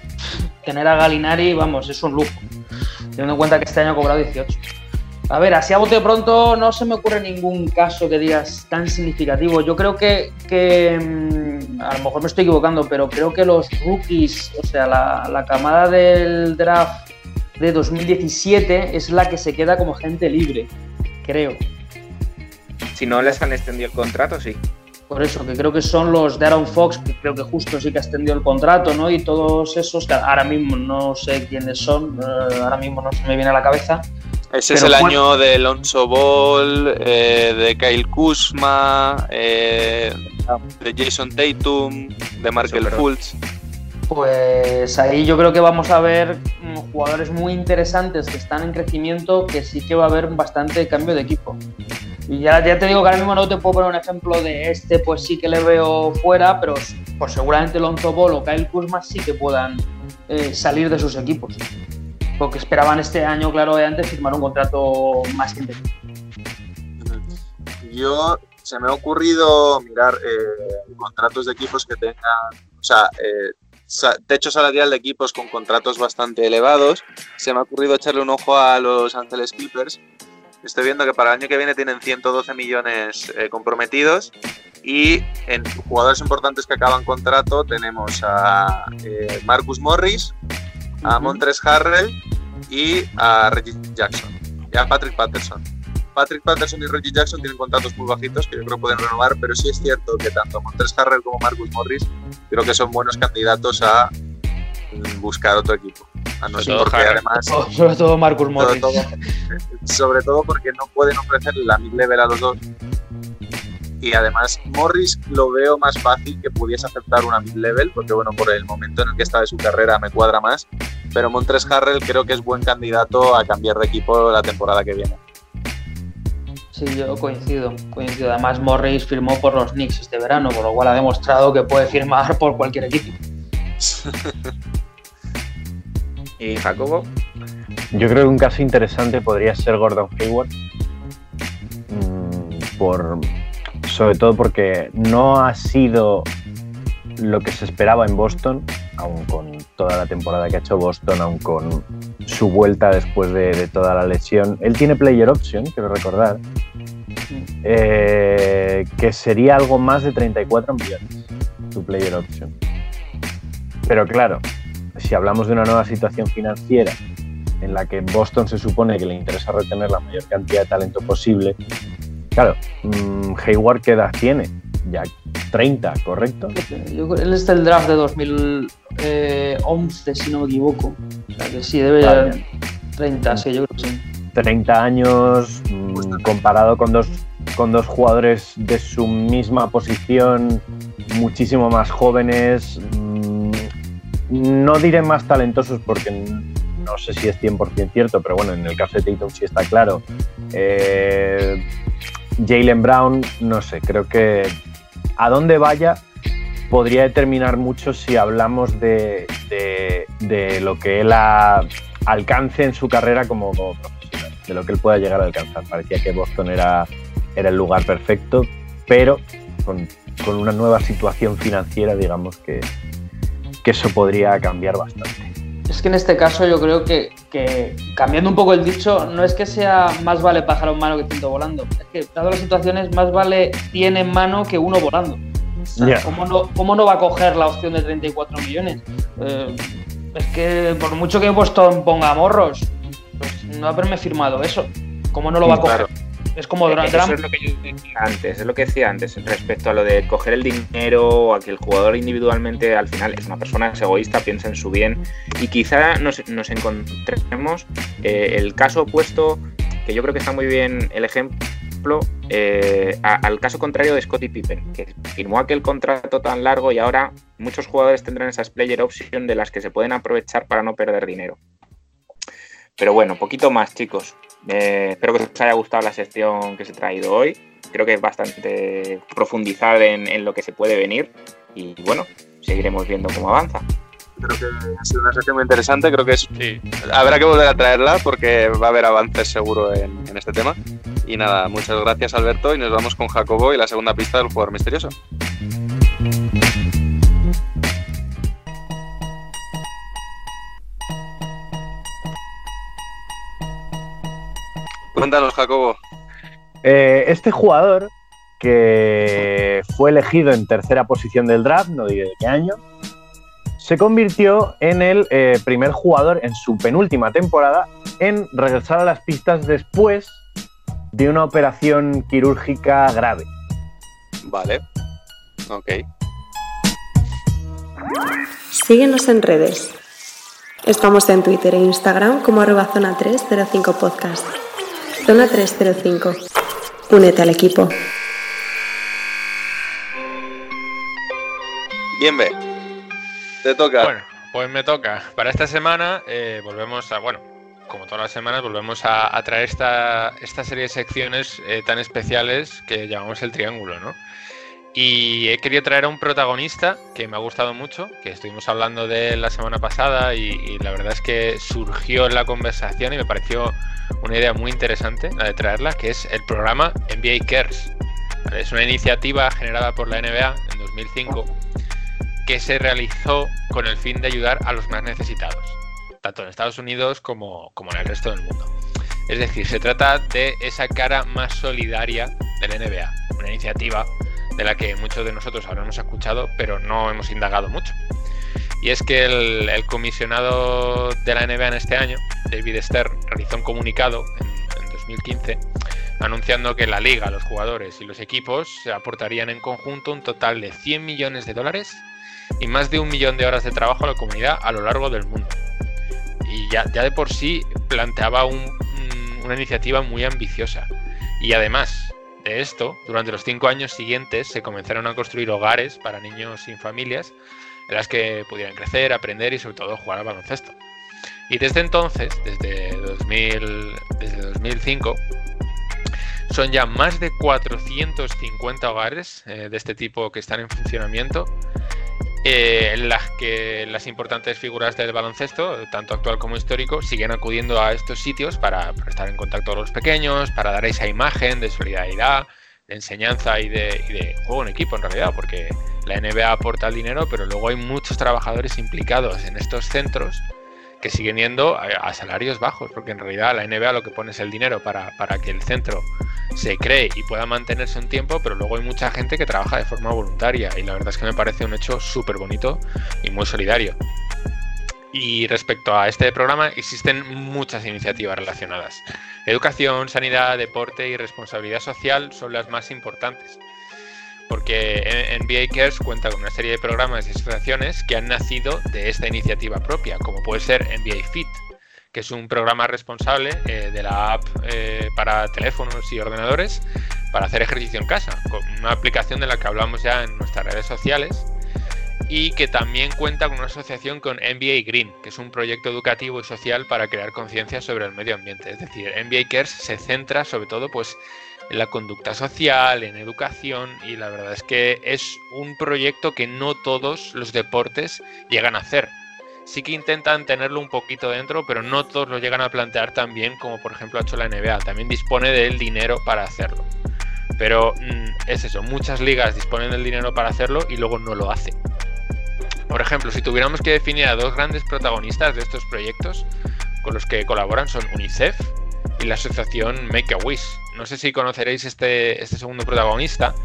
tener a Galinari, vamos, es un lujo. Teniendo en cuenta que este año ha cobrado 18. A ver, así a bote pronto no se me ocurre ningún caso que digas tan significativo. Yo creo que, que, mm, a lo mejor me estoy equivocando, pero creo que los rookies, o sea, la, la camada del draft de 2017 es la que se queda como gente libre, creo.
Si no les han extendido el contrato, sí.
Por eso, que creo que son los de Aaron Fox, que creo que justo sí que ha extendido el contrato, ¿no? Y todos esos, que ahora mismo no sé quiénes son, eh, ahora mismo no se me viene a la cabeza.
Ese es el año de Alonso Ball, eh, de Kyle Kuzma, eh, de Jason Tatum, de Markel Fultz.
Pues ahí yo creo que vamos a ver mm, jugadores muy interesantes que están en crecimiento, que sí que va a haber bastante cambio de equipo. Y ya, ya te digo que ahora mismo no te puedo poner un ejemplo de este, pues sí que le veo fuera, pero pues seguramente Lonzo Ball o Kyle Kuzma sí que puedan eh, salir de sus equipos. Porque esperaban este año, claro, obviamente, firmar un contrato más intenso.
Yo se me ha ocurrido mirar eh, contratos de equipos que tengan, o sea, eh, techo salarial de equipos con contratos bastante elevados. Se me ha ocurrido echarle un ojo a los Angeles Clippers. Estoy viendo que para el año que viene tienen 112 millones eh, comprometidos y en jugadores importantes que acaban contrato tenemos a eh, Marcus Morris, a. Montres Harrell y a Reggie Jackson y a Patrick Patterson. Patrick Patterson y Reggie Jackson tienen contratos muy bajitos que yo creo que pueden renovar, pero sí es cierto que tanto Montres Harrell como Marcus Morris creo que son buenos candidatos a mm, buscar otro equipo. A no
Sobre todo
además,
Oh, sobre todo Marcus
sobre
Morris.
todo, sobre todo porque no pueden ofrecer la mid-level a los dos. Y además, Morris lo veo más fácil que pudiese aceptar una mid-level, porque bueno, por el momento en el que está de su carrera me cuadra más. Pero Montres Harrell creo que es buen candidato a cambiar de equipo la temporada que viene.
Sí, yo coincido, coincido. Además, Morris firmó por los Knicks este verano, por lo cual ha demostrado que puede firmar por cualquier equipo.
¿Y Jacobo?
Yo creo que un caso interesante podría ser Gordon Hayward. Mm, Por, sobre todo porque no ha sido lo que se esperaba en Boston, aun con toda la temporada que ha hecho Boston, aun con su vuelta después de, de toda la lesión. Él tiene player option, quiero recordar, eh, que sería algo más de 34 millones, su player option. Pero claro, si hablamos de una nueva situación financiera en la que Boston se supone que le interesa retener la mayor cantidad de talento posible, claro, mm, Hayward ¿qué edad tiene? Ya 30, ¿correcto?
Yo él es del draft de 2011, si no me equivoco. O sea que sí, debe de 30, sí, yo creo que sí.
30 años, mm, comparado con dos, con dos jugadores de su misma posición, muchísimo más jóvenes, mm, no diré más talentosos porque no sé si es 100% cierto, pero bueno, en el caso de Tatum sí está claro. Eh, Jalen Brown, no sé, creo que a dónde vaya podría determinar mucho si hablamos de, de- lo que él alcance en su carrera como, profesional, de lo que él pueda llegar a alcanzar. Parecía que Boston era, era el lugar perfecto, pero con una nueva situación financiera, digamos que, que eso podría cambiar bastante.
Es que en este caso yo creo que, que, cambiando un poco el dicho, no es que sea más vale pájaro en mano que ciento volando. Es que, dadas las situaciones, más vale 100 en mano que uno volando. O sea,
Ya.
¿cómo, no, cómo no va a coger la opción de 34 millones? Eh, es que por mucho que Boston ponga morros, pues no haberme firmado eso. ¿Cómo no lo va a coger? Es como.
Eso es lo que yo decía antes, es lo que decía antes respecto a lo de coger el dinero o a que el jugador individualmente al final es una persona es egoísta, piensa en su bien y quizá nos, nos encontremos eh, el caso opuesto, que yo creo que está muy bien el ejemplo, eh, a- al caso contrario de Scottie Pippen, que firmó aquel contrato tan largo y ahora muchos jugadores tendrán esas player option de las que se pueden aprovechar para no perder dinero. Pero bueno, poquito más, chicos. Eh, espero que os haya gustado la sección que os he traído hoy. Creo que es bastante profundizar en, en lo que se puede venir. Y bueno, seguiremos viendo cómo avanza.
Creo que ha sido una sección muy interesante. Creo que es,
Sí,
habrá que volver a traerla porque va a haber avances seguro en, en este tema. Y nada, muchas gracias Alberto y nos vamos con Jacobo y la segunda pista del jugador misterioso. Cuéntanos, Jacobo.
Eh, este jugador que fue elegido en tercera posición del draft, no diré de qué año, se convirtió en el eh, primer jugador en su penúltima temporada en regresar a las pistas después de una operación quirúrgica grave.
Vale. Ok.
Síguenos en redes. Estamos en Twitter e Instagram como arroba zona 305 podcast. Zona 305. Únete al equipo.
Bien, ve. Te toca.
Bueno, pues me toca. Para esta semana eh, volvemos a, bueno, como todas las semanas, volvemos a, a traer esta, esta serie de secciones eh, tan especiales que llamamos el triángulo, ¿no? Y he querido traer a un protagonista que me ha gustado mucho, que estuvimos hablando de él la semana pasada y, la verdad es que surgió en la conversación y me pareció una idea muy interesante la de traerla, que es el programa NBA Cares. Es una iniciativa generada por la NBA en 2005 que se realizó con el fin de ayudar a los más necesitados, tanto en Estados Unidos como, como en el resto del mundo. Es decir, se trata de esa cara más solidaria de la NBA, una iniciativa de la que muchos de nosotros habremos escuchado, pero no hemos indagado mucho. Y es que el, comisionado de la NBA en este año, David Stern, realizó un comunicado en, en 2015 anunciando que la liga, los jugadores y los equipos aportarían en conjunto un total de 100 millones de dólares y más de un millón de horas de trabajo a la comunidad a lo largo del mundo. Y ya, de por sí planteaba un, un, una iniciativa muy ambiciosa. Y además de esto, durante los cinco años siguientes se comenzaron a construir hogares para niños sin familias en las que pudieran crecer, aprender y sobre todo jugar al baloncesto. Y desde entonces, desde, 2000, desde 2005, son ya más de 450 hogares eh, de este tipo que están en funcionamiento eh, en las que las importantes figuras del baloncesto, tanto actual como histórico, siguen acudiendo a estos sitios para, estar en contacto con los pequeños, para dar esa imagen de solidaridad, de enseñanza y de, y de, juego en equipo en realidad, porque la NBA aporta el dinero, pero luego hay muchos trabajadores implicados en estos centros que siguen yendo a, a salarios bajos, porque en realidad la NBA lo que pone es el dinero para, para que el centro se cree y pueda mantenerse un tiempo, pero luego hay mucha gente que trabaja de forma voluntaria y la verdad es que me parece un hecho súper bonito y muy solidario. Y respecto a este programa existen muchas iniciativas relacionadas. Educación, sanidad, deporte y responsabilidad social son las más importantes. Porque NBA Cares cuenta con una serie de programas y asociaciones que han nacido de esta iniciativa propia, como puede ser NBA Fit, que es un programa responsable eh, de la app eh, para teléfonos y ordenadores para hacer ejercicio en casa, con una aplicación de la que hablamos ya en nuestras redes sociales y que también cuenta con una asociación con NBA Green, que es un proyecto educativo y social para crear conciencia sobre el medio ambiente. Es decir, NBA Cares se centra sobre todo pues en la conducta social, en educación y la verdad es que es un proyecto que no todos los deportes llegan a hacer sí que intentan tenerlo un poquito dentro, pero no todos lo llegan a plantear tan bien como por ejemplo ha hecho la NBA. También dispone del dinero para hacerlo. Pero mmm, es eso, muchas ligas disponen del dinero para hacerlo y luego no lo hacen. Por ejemplo, si tuviéramos que definir a dos grandes protagonistas de estos proyectos con los que colaboran son UNICEF y la asociación Make a Wish. No sé si conoceréis este, este segundo protagonista,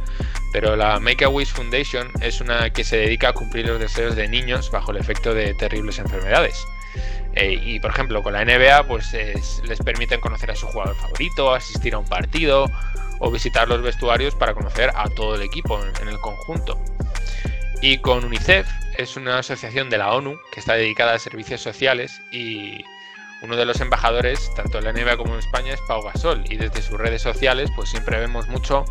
pero la Make a Wish Foundation es una que se dedica a cumplir los deseos de niños bajo el efecto de terribles enfermedades. Eh, y por ejemplo, con la NBA, pues es, les permiten conocer a su jugador favorito, asistir a un partido o visitar los vestuarios para conocer a todo el equipo en el conjunto. Y con UNICEF es una asociación de la ONU que está dedicada a servicios sociales y uno de los embajadores, tanto en la NBA como en España, es Pau Gasol. Y desde sus redes sociales, pues siempre vemos mucho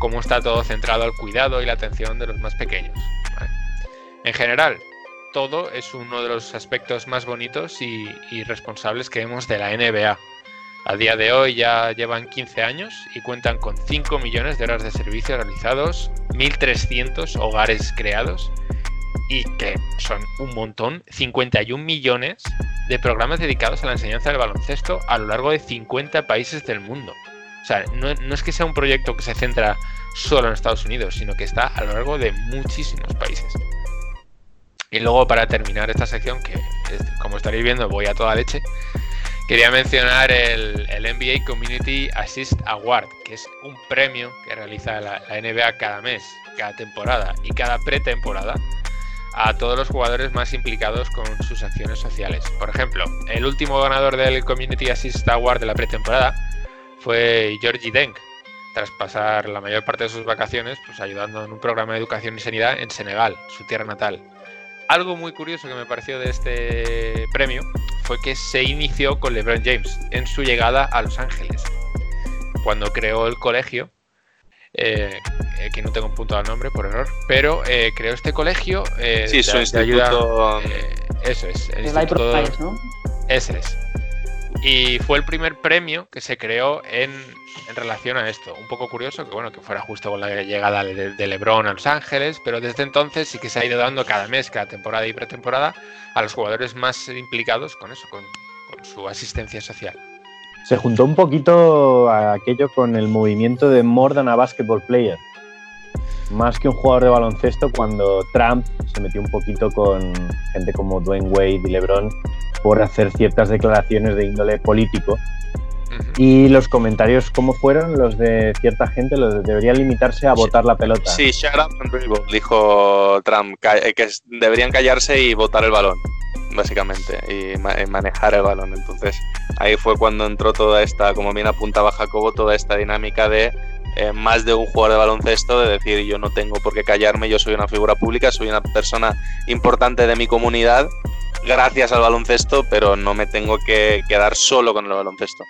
cómo está todo centrado al cuidado y la atención de los más pequeños. En general, todo es uno de los aspectos más bonitos y, y, responsables que vemos de la NBA. A día de hoy ya llevan 15 años y cuentan con 5 millones de horas de servicio realizados, 1.300 hogares creados y que son un montón, 51 millones de programas dedicados a la enseñanza del baloncesto a lo largo de 50 países del mundo. O sea, no, no, es que sea un proyecto que se centra solo en Estados Unidos, sino que está a lo largo de muchísimos países. Y luego para terminar esta sección, que como estaréis viendo voy a toda leche, Quería mencionar el, NBA Community Assist Award, que es un premio que realiza la NBA cada mes, cada temporada y cada pretemporada a todos los jugadores más implicados con sus acciones sociales. Por ejemplo, el último ganador del Community Assist Award de la pretemporada fue Georgie Deng, tras pasar la mayor parte de sus vacaciones pues, ayudando en un programa de educación y sanidad en Senegal, su tierra natal. Algo muy curioso que me pareció de este premio fue que se inició con LeBron James en su llegada a Los Ángeles. Cuando creó el colegio, eh, que no tengo un punto al nombre por error, pero eh, creó este colegio. Eh,
sí, su instituto.
eh, eso es. El
El
instituto-
Price, ¿no?
ese es. Y fue el primer premio que se creó en, en relación a esto. Un poco curioso que bueno que fuera justo con la llegada de, de LeBron a Los Ángeles, pero desde entonces sí que se ha ido dando cada mes, cada temporada y pretemporada a los jugadores más implicados con eso, con, con su asistencia social.
Se juntó un poquito aquello con el movimiento de More than a Basketball Player. Más que un jugador de baloncesto, cuando Trump se metió un poquito con gente como Dwayne Wade y LeBron por hacer ciertas declaraciones de índole político. Y los comentarios, ¿cómo fueron? Los de cierta gente, los de deberían limitarse a botar la pelota.
Sí, shut up and dribble, dijo Trump, eh, que deberían callarse y botar el balón, básicamente, y ma- y manejar el balón. Entonces, ahí fue cuando entró toda esta, como bien apuntaba Jacobo, toda esta dinámica de eh, más de un jugador de baloncesto, de decir yo no tengo por qué callarme, yo soy una figura pública, soy una persona importante de mi comunidad, gracias al baloncesto, pero no me tengo que quedar solo con el baloncesto.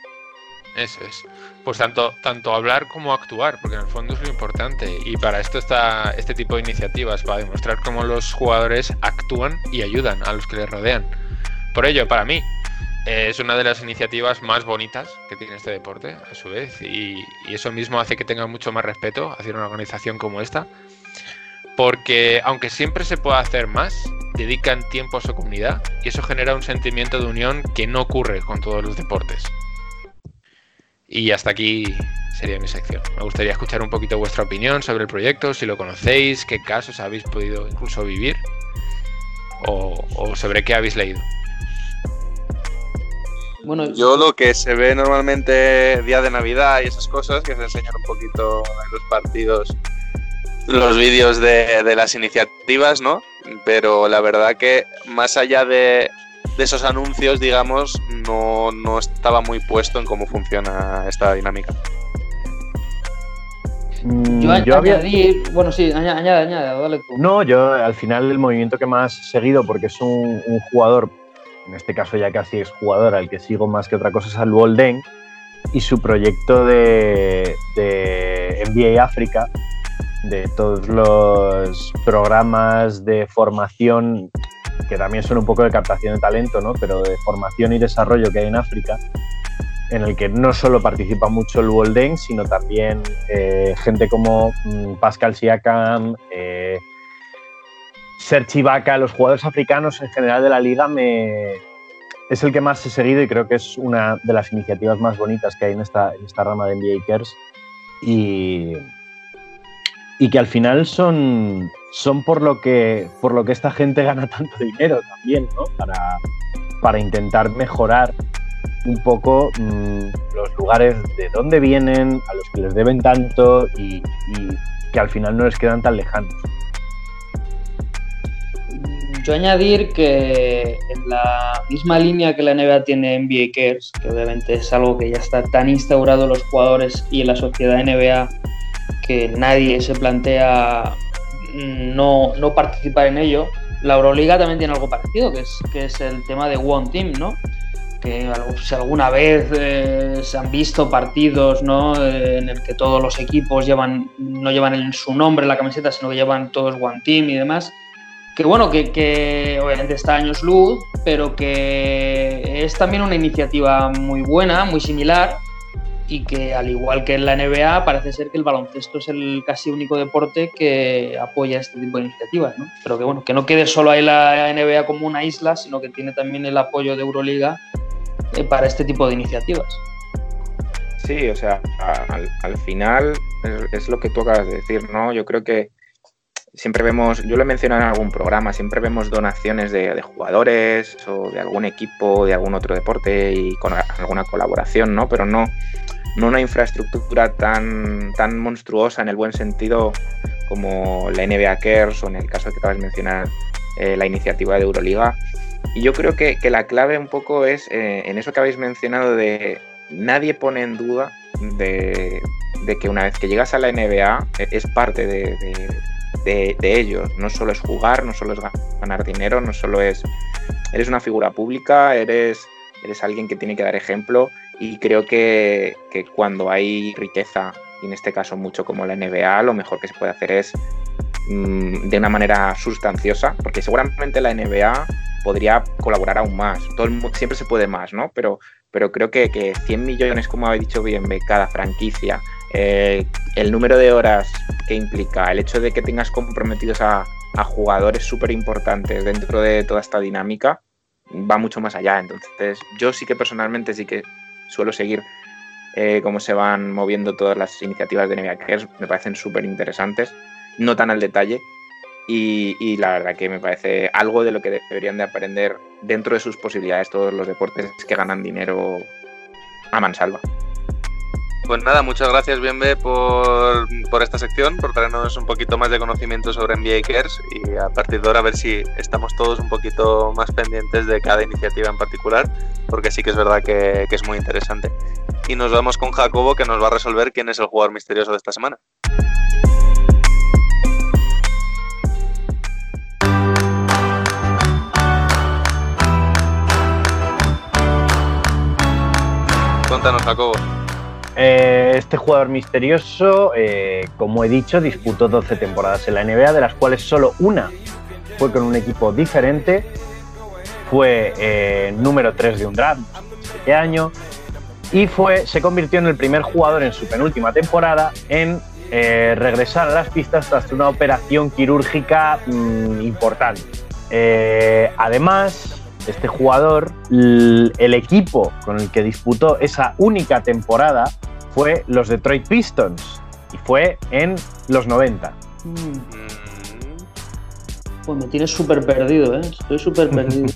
Eso es. Pues tanto, tanto hablar como actuar, porque en el fondo es lo importante. Y para esto está este tipo de iniciativas, para demostrar cómo los jugadores actúan y ayudan a los que les rodean. Por ello, para mí, eh, es una de las iniciativas más bonitas que tiene este deporte, a su vez. Y, eso mismo hace que tenga mucho más respeto hacia una organización como esta. Porque aunque siempre se pueda hacer más, dedican tiempo a su comunidad y eso genera un sentimiento de unión que no ocurre con todos los deportes. Y hasta aquí sería mi sección. Me gustaría escuchar un poquito vuestra opinión sobre el proyecto, si lo conocéis, qué casos habéis podido incluso vivir o, o sobre qué habéis leído.
Bueno,
Yo lo que se ve normalmente día de Navidad y esas cosas, que se enseñan un poquito en los partidos, los vídeos de, de las iniciativas, ¿no? Pero la verdad que más allá de, de esos anuncios, digamos, no, no estaba muy puesto en cómo funciona esta dinámica.
Mm,
yo, a-
yo había-
añadir, bueno, sí, añade, añade, añade, dale tú.
No, yo al final el movimiento que más he seguido, porque es un, un jugador, en este caso ya casi es jugador, al que sigo más que otra cosa, es al Bolden y su proyecto de, de NBA África, de todos los programas de formación, que también son un poco de captación de talento, ¿no? pero de formación y desarrollo que hay en África, en el que no solo participa mucho el Bolden, sino también eh, gente como mm, Pascal Siakam, eh, Serge Ibaka, los jugadores africanos en general de la liga es el que más he seguido y creo que es una de las iniciativas más bonitas que hay en esta, en esta rama de NBA Cares y, y que al final son, son por, lo que, por lo que esta gente gana tanto dinero también, ¿no? Para, para intentar mejorar un poco mm, los lugares de dónde vienen, a los que les deben tanto y, que al final no les quedan tan lejanos.
Yo añadir que en la misma línea que la NBA tiene NBA Cares, que obviamente es algo que ya está tan instaurado en los jugadores y en la sociedad NBA que nadie se plantea mm, no, no participar en ello, la Euroliga también tiene algo parecido, que es, que es el tema de One Team, ¿no? Que si alguna vez eh, se han visto partidos ¿no? Eh, en el que todos los equipos llevan, no llevan el- su nombre en la camiseta, sino que llevan todos One Team y demás que bueno, que, que obviamente está años luz, pero que es también una iniciativa muy buena, muy similar, y que al igual que en la NBA, parece ser que el baloncesto es el casi único deporte que apoya este tipo de iniciativas, ¿no? Pero que bueno, que no quede solo ahí la NBA como una isla, sino que tiene también el apoyo de Euroliga eh, para este tipo de iniciativas.
Sí, o sea, al, al final es, es lo que tú acabas de decir, ¿no? Yo creo que siempre vemos, yo lo he mencionado en algún programa, siempre vemos donaciones de, de jugadores o de algún equipo, de algún otro deporte y con alguna colaboración, ¿no? Pero no, no una infraestructura tan, tan monstruosa en el buen sentido como la NBA Cares o en el caso que acabas de mencionar eh, la iniciativa de Euroliga. Y yo creo que, que la clave un poco es eh, en eso que habéis mencionado de nadie pone en duda de, de que una vez que llegas a la NBA eh, es parte de, de, de, ellos. No solo es jugar, no solo es ganar dinero, no solo es... Eres una figura pública, eres, eres alguien que tiene que dar ejemplo y creo que, que cuando hay riqueza, y en este caso mucho como la NBA, lo mejor que se puede hacer es mmm, de una manera sustanciosa, porque seguramente la NBA podría colaborar aún más. Todo el siempre se puede más, ¿no? Pero, pero creo que, que 100 millones, como habéis dicho bien, cada franquicia, eh, el número de horas que implica, el hecho de que tengas comprometidos a, a jugadores súper importantes dentro de toda esta dinámica, va mucho más allá. Entonces, yo sí que personalmente sí que suelo seguir eh, cómo se van moviendo todas las iniciativas de NBA Cares, me parecen súper interesantes, no tan al detalle, y, y, la verdad que me parece algo de lo que deberían de aprender dentro de sus posibilidades todos los deportes que ganan dinero a mansalva.
Pues nada, muchas gracias Bienve por, por, esta sección, por traernos un poquito más de conocimiento sobre NBA Cares y a partir de ahora a ver si estamos todos un poquito más pendientes de cada iniciativa en particular, porque sí que es verdad que, que es muy interesante. Y nos vamos con Jacobo que nos va a resolver quién es el jugador misterioso de esta semana. Cuéntanos, Jacobo.
Eh, este jugador misterioso, eh, como he dicho, disputó 12 temporadas en la NBA, de las cuales solo una fue con un equipo diferente. Fue eh, número 3 de un draft, este año, y fue, se convirtió en el primer jugador en su penúltima temporada en regresar a las pistas tras una operación quirúrgica mmm, importante. además, este jugador, el equipo con el que disputó esa única temporada fue los Detroit Pistons y fue en los 90.
Mm. Pues me tienes súper perdido, ¿eh? Estoy súper perdido.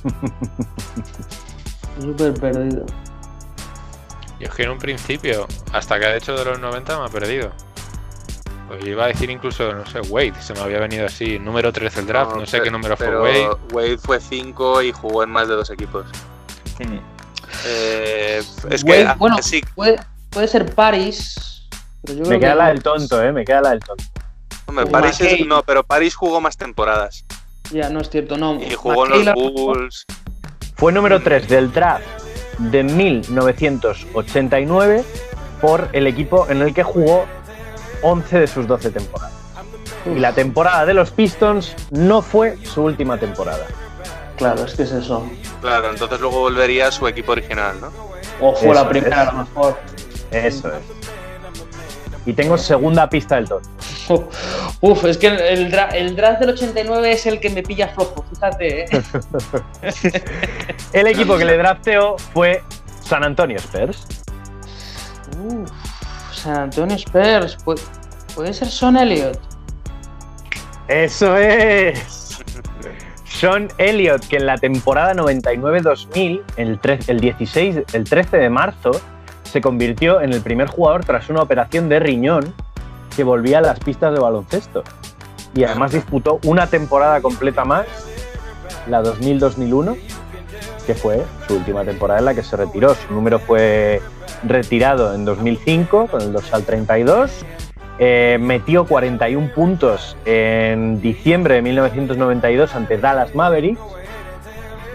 súper perdido.
Yo es que en un principio, hasta que ha hecho de los 90 me ha perdido. Pues iba a decir incluso, no sé, Wade, se me había venido así, número 13 el draft, no, no sé pero, qué número fue Wade.
Wade fue 5 y jugó en más de dos equipos.
Hmm.
Eh, es
Wade,
que
bueno,
sí,
puede, puede, ser Paris. Pero yo
me
creo
queda
que
la del tonto, eh, me queda la del tonto.
hombre,
o
Paris es,
McKay.
no, pero Paris jugó más temporadas.
Ya, no es cierto, no.
Y jugó en
McKay
los Bulls.
Fue número 3 del draft de 1989 por el equipo en el que jugó 11 de sus 12 temporadas. Y la temporada de los Pistons no fue su última temporada.
Claro, es que es eso.
Claro, entonces luego volvería a su equipo original, ¿no?
O fue
Eso
la primera,
es.
a lo mejor.
Eso es. Y tengo segunda pista del tonto.
Uf, es que el, dra- el draft del 89 es el que me pilla flojo, fíjate, ¿eh?
El equipo que le drafteó fue San Antonio Spurs.
Uf, San Antonio Spurs. Puede, ser Son Elliott.
Eso es. Sean Elliott, que en la temporada 99-2000, el, el 16, el 13 de marzo, se convirtió en el primer jugador tras una operación de riñón que volvía a las pistas de baloncesto. Y además disputó una temporada completa más, la 2000-2001, que fue su última temporada en la que se retiró. Su número fue retirado en 2005 con el dorsal 32 eh, metió 41 puntos en diciembre de 1992 ante Dallas Mavericks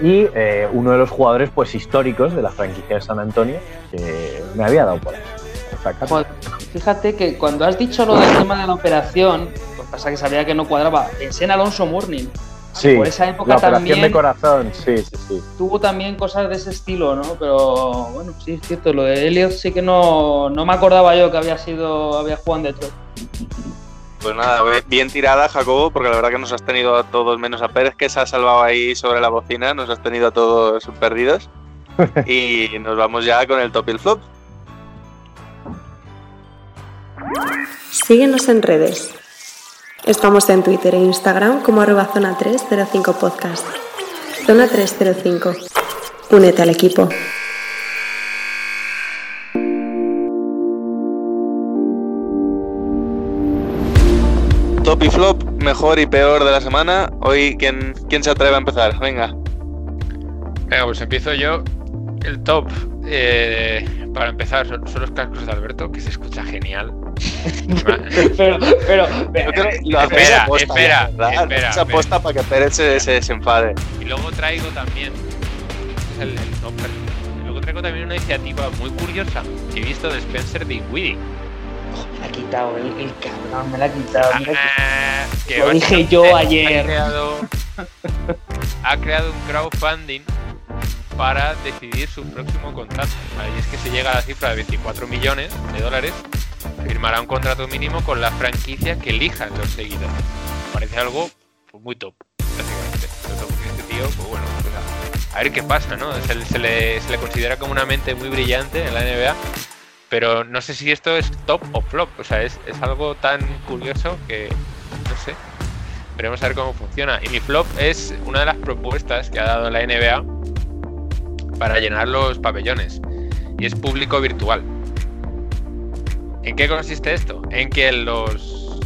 y eh, uno de los jugadores pues históricos de la franquicia de San Antonio que me había dado por ahí.
fíjate que cuando has dicho lo del tema de la operación, pues pasa que sabía que no cuadraba. Pensé en Alonso Mourning.
Sí,
por esa época
la operación
también-
de corazón, sí, sí, sí.
Tuvo también cosas de ese estilo, ¿no? Pero bueno, sí, es cierto. Lo de Elliot sí que no, no me acordaba yo que había sido, había jugado en Detroit.
Pues nada, bien tirada, Jacobo, porque la verdad que nos has tenido a todos, menos a Pérez, que se ha salvado ahí sobre la bocina, nos has tenido a todos perdidos. y nos vamos ya con el top y el flop.
Síguenos en redes. Estamos en Twitter e Instagram como arroba zona 305 podcast. Zona 305. Únete al equipo.
Top y flop, mejor y peor de la semana. Hoy, ¿quién, quién se atreve a empezar? Venga.
Venga, pues empiezo yo. El top, eh, para empezar, son, son los cascos de Alberto, que se escucha genial.
pero, pero,
que lo
Espera,
aposta,
espera,
¿verdad?
espera,
Hacéis aposta para que Pérez se, se desenfade.
Y luego traigo también. Es el, el top. Y luego traigo también una iniciativa muy curiosa que he visto de Spencer Dinwiddie.
me la ha quitado, el, el cabrón, me la ha quitado. me la ha quitado.
Ah, que
Lo dije yo
ha
ayer.
creado- ha creado un crowdfunding para decidir su próximo contrato. Y es que se llega a la cifra de 24 millones de dólares, firmará un contrato mínimo con la franquicia que elijan los seguidores. Parece algo pues, muy top, básicamente. Este tío, pues bueno, pues, a, ver qué pasa, ¿no? Se le considera como una mente muy brillante en la NBA, pero no sé si esto es top o flop. O sea, es, es algo tan curioso que, no sé, veremos a ver cómo funciona. Y mi flop es una de las propuestas que ha dado la NBA para llenar los pabellones. Y es público virtual. ¿En qué consiste esto? En que los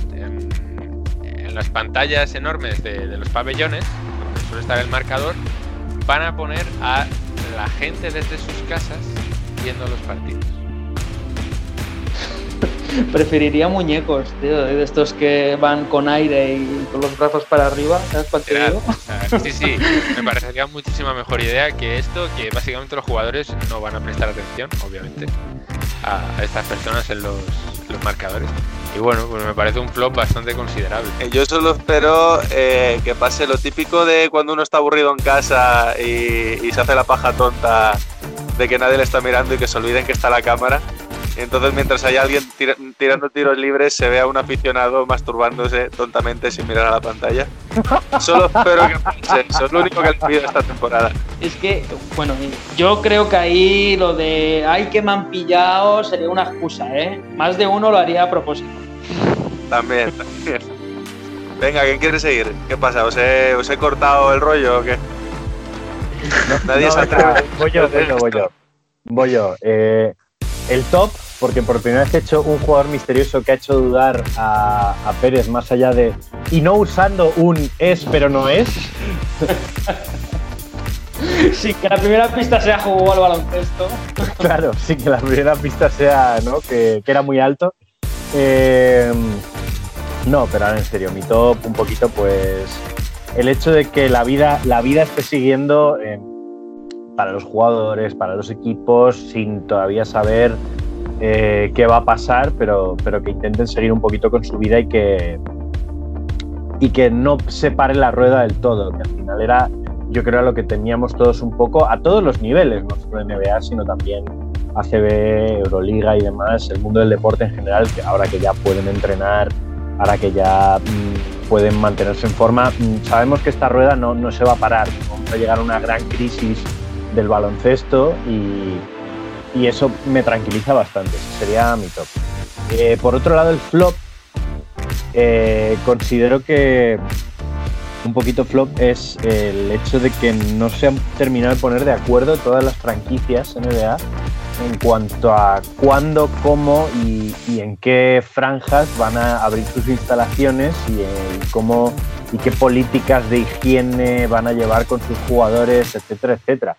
en las pantallas enormes de, de los pabellones, donde suele estar el marcador, van a poner a la gente desde sus casas viendo los partidos.
Preferiría muñecos, tío, de estos que van con aire y con los brazos para arriba, ¿sabes cuál te digo?
sí, sí, me parecería muchísima mejor idea que esto, que básicamente los jugadores no van a prestar atención, obviamente, a, estas personas en los, los marcadores. Y bueno, pues me parece un flop bastante considerable.
Eh, Yo solo espero eh, que pase lo típico de cuando uno está aburrido en casa y, y se hace la paja tonta de que nadie le está mirando y que se olviden que está la cámara. Entonces mientras hay alguien tira- tirando tiros libres se vea un aficionado masturbándose tontamente sin mirar a la pantalla. Solo espero que pase eso, es lo único que le pido esta temporada.
Es que, bueno, yo creo que ahí lo de ay que me han pillado sería una excusa, ¿eh? Más de uno lo haría a propósito.
También, también. Venga, ¿quién quiere seguir? ¿Qué pasa? ¿Os he, os he cortado el rollo o qué? Nadie
No,
se atreve.
Voy yo, voy yo, voy yo. Voy yo. Eh, el top, porque por primera vez he hecho un jugador misterioso que ha hecho dudar a, a Pérez más allá de. Y no usando un es pero no es.
Sí, que la primera pista sea jugó al baloncesto.
Claro, sí que la primera pista sea, ¿no? Que, que era muy alto. Eh, no, pero ahora en serio, mi top un poquito, pues. El hecho de que la vida, la vida esté siguiendo eh, para los jugadores, para los equipos, sin todavía saber eh, qué va a pasar, pero, pero que intenten seguir un poquito con su vida y que, y que no se pare la rueda del todo, que al final era, yo creo, lo que teníamos todos un poco a todos los niveles, no solo NBA, sino también ACB, Euroliga y demás, el mundo del deporte en general, que ahora que ya pueden entrenar, ahora que ya mm, pueden mantenerse en forma, mm, sabemos que esta rueda no, no se va a parar, vamos a llegar a una gran crisis del baloncesto y, y eso me tranquiliza bastante, sería mi top. Eh, por otro lado, el flop, eh, considero que un poquito flop es el hecho de que no se han terminado de poner de acuerdo todas las franquicias NBA en cuanto a cuándo, cómo y, y en qué franjas van a abrir sus instalaciones y, eh, cómo y qué políticas de higiene van a llevar con sus jugadores, etcétera, etcétera.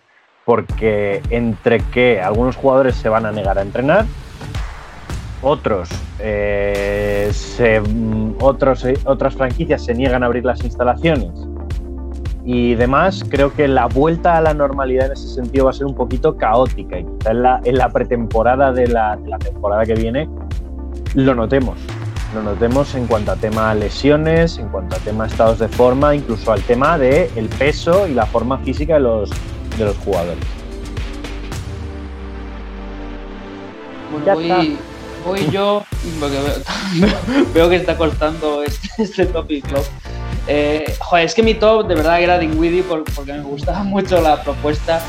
Porque entre que algunos jugadores se van a negar a entrenar, otros, eh, se, mm, otros, eh, otras franquicias se niegan a abrir las instalaciones y demás, creo que la vuelta a la normalidad en ese sentido va a ser un poquito caótica y quizá en la, en la pretemporada de la, de la temporada que viene lo notemos. Lo notemos en cuanto a tema lesiones, en cuanto a tema estados de forma, incluso al tema de el peso y la forma física de los, de los jugadores.
Bueno,
Ya
voy, voy yo, porque veo, veo que está costando este, este top y flop. Eh, joder, es que mi top de verdad era Dinwiddie por- porque me gustaba mucho la propuesta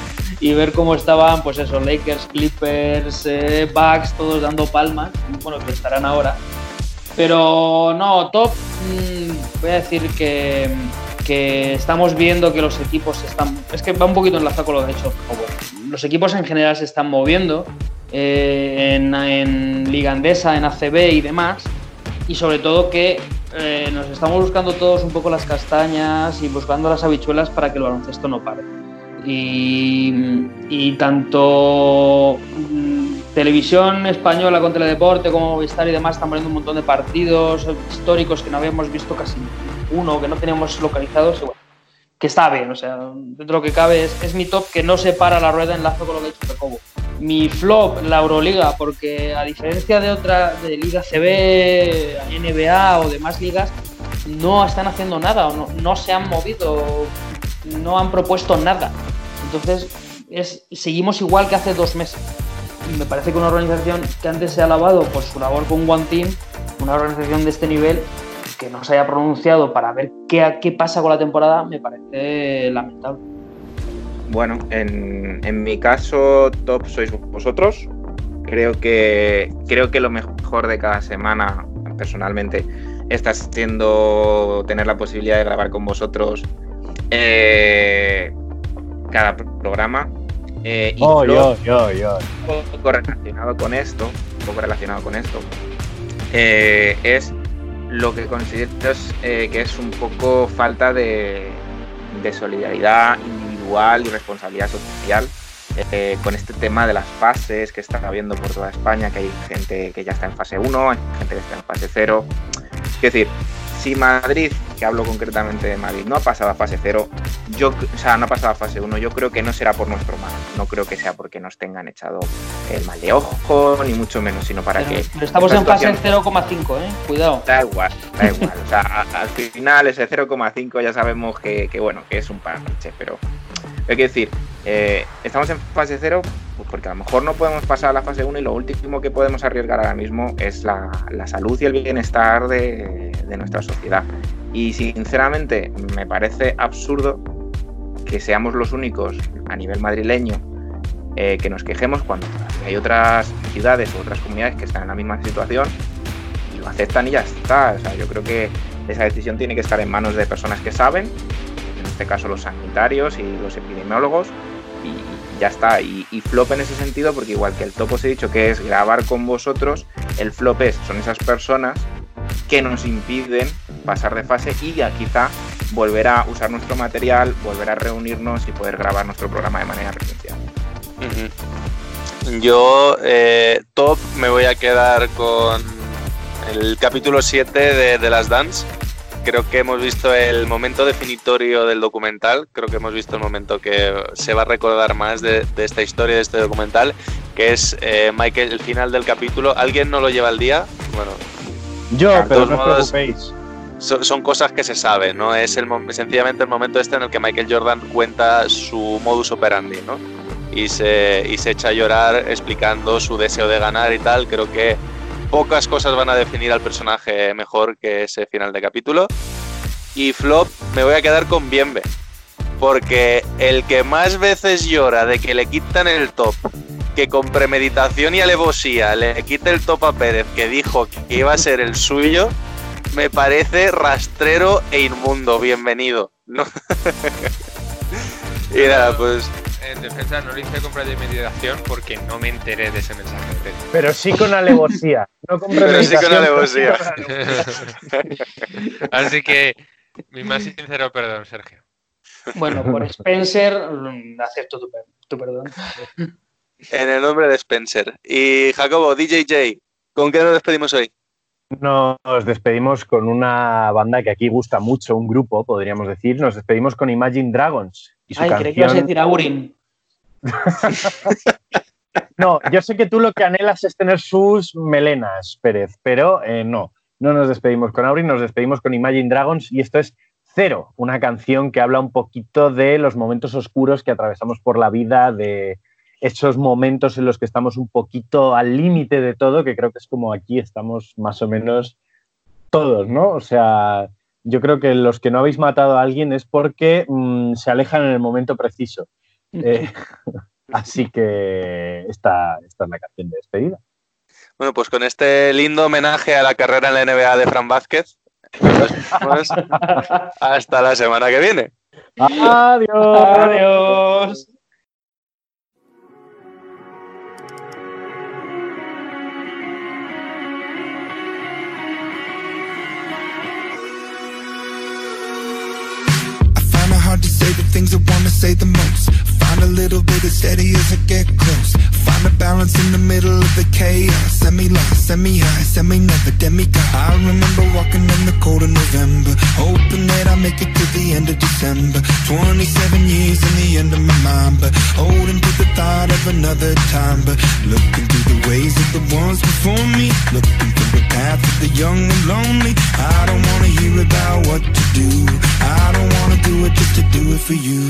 y ver cómo estaban, pues eso, Lakers, Clippers, eh, Bucks, todos dando palmas, bueno, que estarán ahora. Pero no, top, mm, voy a decir que, que estamos viendo que los equipos están. Es que va un poquito enlazado con lo que ha hecho Los equipos en general se están moviendo eh, en, en Liga Andesa, en ACB y demás. Y sobre todo que eh, nos estamos buscando todos un poco las castañas y buscando las habichuelas para que el baloncesto no pare. Y, tanto mm, televisión española con Teledeporte como Movistar y demás están poniendo un montón de partidos históricos que no habíamos visto casi uno, que no teníamos localizados. Que está bien, o sea, dentro de lo que cabe es, mi top que no se para la rueda enlazo con lo que ha dicho Jacobo. Mi flop, la Euroliga, porque a diferencia de otra, de Liga CB, NBA o demás ligas, no están haciendo nada, o no, no se han movido, no han propuesto nada. Entonces, es, seguimos igual que hace dos meses. Y me parece que una organización que antes se ha alabado por su labor con One Team, una organización de este nivel, que no se haya pronunciado para ver qué, qué pasa con la temporada, me parece lamentable.
Bueno, en, en, mi caso, top sois vosotros. Creo que, creo que lo mejor de cada semana, personalmente, está siendo tener la posibilidad de grabar con vosotros eh, cada programa. Eh, y
oh, yo, yo, yo.
Un poco relacionado con esto, un poco relacionado con esto, eh, es lo que considero es, eh, que es un poco falta de, solidaridad individual y responsabilidad social eh, con este tema de las fases que están habiendo por toda España, que hay gente que ya está en fase 1, hay gente que está en fase 0. Es decir, si Madrid, que hablo concretamente de Madrid, no ha pasado a fase 0, yo, o sea, no ha pasado a fase 1, yo creo que no será por nuestro mal, no creo que sea porque nos tengan echado el mal de ojo, ni mucho menos, sino para
pero,
que...
Pero estamos en fase 0,5, ¿eh? Cuidado.
Da igual, da igual. o sea, al final ese 0,5 ya sabemos que, que, bueno, que es un parche, pero hay que decir, eh, estamos en fase 0 pues porque a lo mejor no podemos pasar a la fase 1 y lo último que podemos arriesgar ahora mismo es la, salud y el bienestar de, nuestra sociedad. Y sinceramente me parece absurdo que seamos los únicos a nivel madrileño eh, que nos quejemos cuando hay otras ciudades u otras comunidades que están en la misma situación y lo aceptan y ya está. O sea, yo creo que esa decisión tiene que estar en manos de personas que saben, en este caso los sanitarios y los epidemiólogos, y ya está. Y, flop en ese sentido, porque igual que el top os he dicho que es grabar con vosotros, el flop es, son esas personas que nos impiden pasar de fase y ya quizá volver a usar nuestro material, volver a reunirnos y poder grabar nuestro programa de manera presencial.
Yo, eh, top, me voy a quedar con el capítulo 7 de, de las Dance. Creo que hemos visto el momento definitorio del documental, creo que hemos visto el momento que se va a recordar más de, de esta historia, de este documental, que es eh, Michael, el final del capítulo. ¿Alguien no lo lleva al día? Bueno,
yo, pero no os preocupéis.
Son, son, cosas que se saben, ¿no? Es el, sencillamente el momento este en el que Michael Jordan cuenta su modus operandi, ¿no? Y se, y se echa a llorar explicando su deseo de ganar y tal. Creo que pocas cosas van a definir al personaje mejor que ese final de capítulo. Y Flop, me voy a quedar con Bienve. Porque el que más veces llora de que le quitan el top, que con premeditación y alevosía le quite el top a Pérez, que dijo que iba a ser el suyo, me parece rastrero e inmundo. Bienvenido. ¿no? y nada, pues.
En defensa no lo hice con premeditación porque no me enteré de ese mensaje.
Pero sí con alevosía. No con
Pero sí con alevosía.
Así que, mi más sincero perdón, Sergio.
Bueno, por Spencer, acepto tu, tu perdón.
En el nombre de Spencer. Y Jacobo, DJJ, ¿con qué nos despedimos hoy?
Nos despedimos con una banda que aquí gusta mucho, un grupo, podríamos decir. Nos despedimos con Imagine Dragons.
Y su Ay, canción... creí que ibas a decir Aurin.
no, yo sé que tú lo que anhelas es tener sus melenas, Pérez, pero eh, no. No nos despedimos con Aurin, nos despedimos con Imagine Dragons y esto es Cero, una canción que habla un poquito de los momentos oscuros que atravesamos por la vida, de esos momentos en los que estamos un poquito al límite de todo, que creo que es como aquí estamos más o menos todos, ¿no? O sea, yo creo que los que no habéis matado a alguien es porque mmm, se alejan en el momento preciso. Eh, así que esta, esta es la canción de despedida.
Bueno, pues con este lindo homenaje a la carrera en la NBA de Fran Vázquez, hasta la semana que viene.
Adiós.
Adiós.
Things I wanna say the most. Find a little bit of steady as I get close. Find a balance in the middle of the chaos. Semi lost, semi high, semi never demigod. I remember walking in the cold of November, hoping that I make it to the end of December. 27 years in the end of my mind, but holding to the thought of another time. But looking through the ways of the ones before me, looking through the path of the young and lonely. I don't wanna hear about what to do. I don't wanna do it just to do it for you.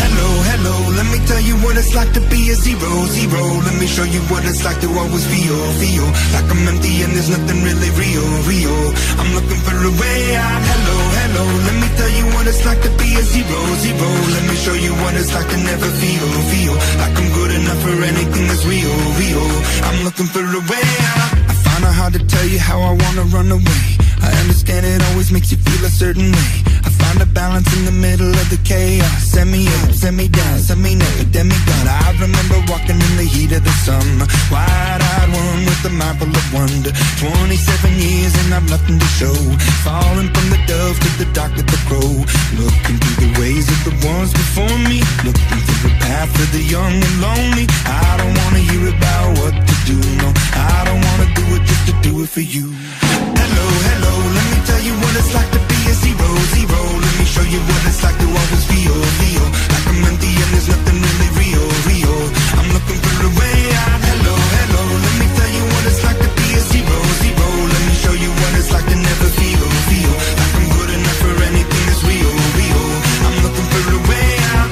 Hello, hello, let me tell you what it's like to be a zero, zero. Let me show you what it's like to always feel, feel like I'm empty and there's nothing really real, real. I'm looking for a way out. Hello, hello, let me tell you what it's like to be a zero, zero. Let me show you what it's like to never feel, feel like I'm good enough for anything that's real, real. I'm looking for a way out. I find it hard to tell you how I wanna run away. I understand it always makes you feel a certain way. I find a balance in the middle of the chaos. Send me up, send me down, send me never demigod. I remember walking in the heat of the summer, wide-eyed one with a mind full of wonder. 27 years and I've nothing to show. Falling from the dove to the dark of the crow. Looking through the ways of the ones before me. Looking through the path of the young and lonely. I don't wanna hear about what to do. No, I don't wanna do it just to do it for you. What it's like to be a zero, zero. Let me show you what it's like to always feel, feel like I'm empty and there's nothing really real, real. I'm looking for a way out. Hello, hello, let me tell you what it's like to be a zero, zero. Let me show you what it's like to never feel, feel like I'm good enough for anything that's real, real. I'm looking for a way out.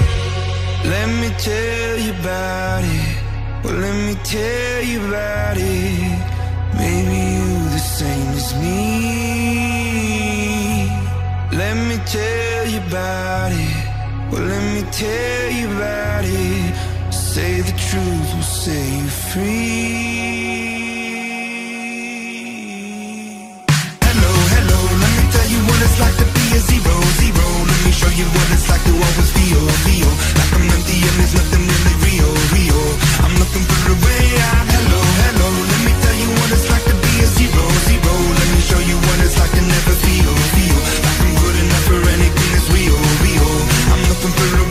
Let me tell you about it. Well, let me tell you about it. Maybe you the same as me. tell you about it. Well, let me tell you about it. Say the truth will set you free. Hello, hello, let me tell you what it's like to be a zero, zero. Let me show you what it's like to always feel, feel like I'm empty and there's nothing really real, real. I'm looking for a way out. Hello, hello, let me tell you what it's like to be a zero, zero. Let me show you what it's like to never feel, feel. Blue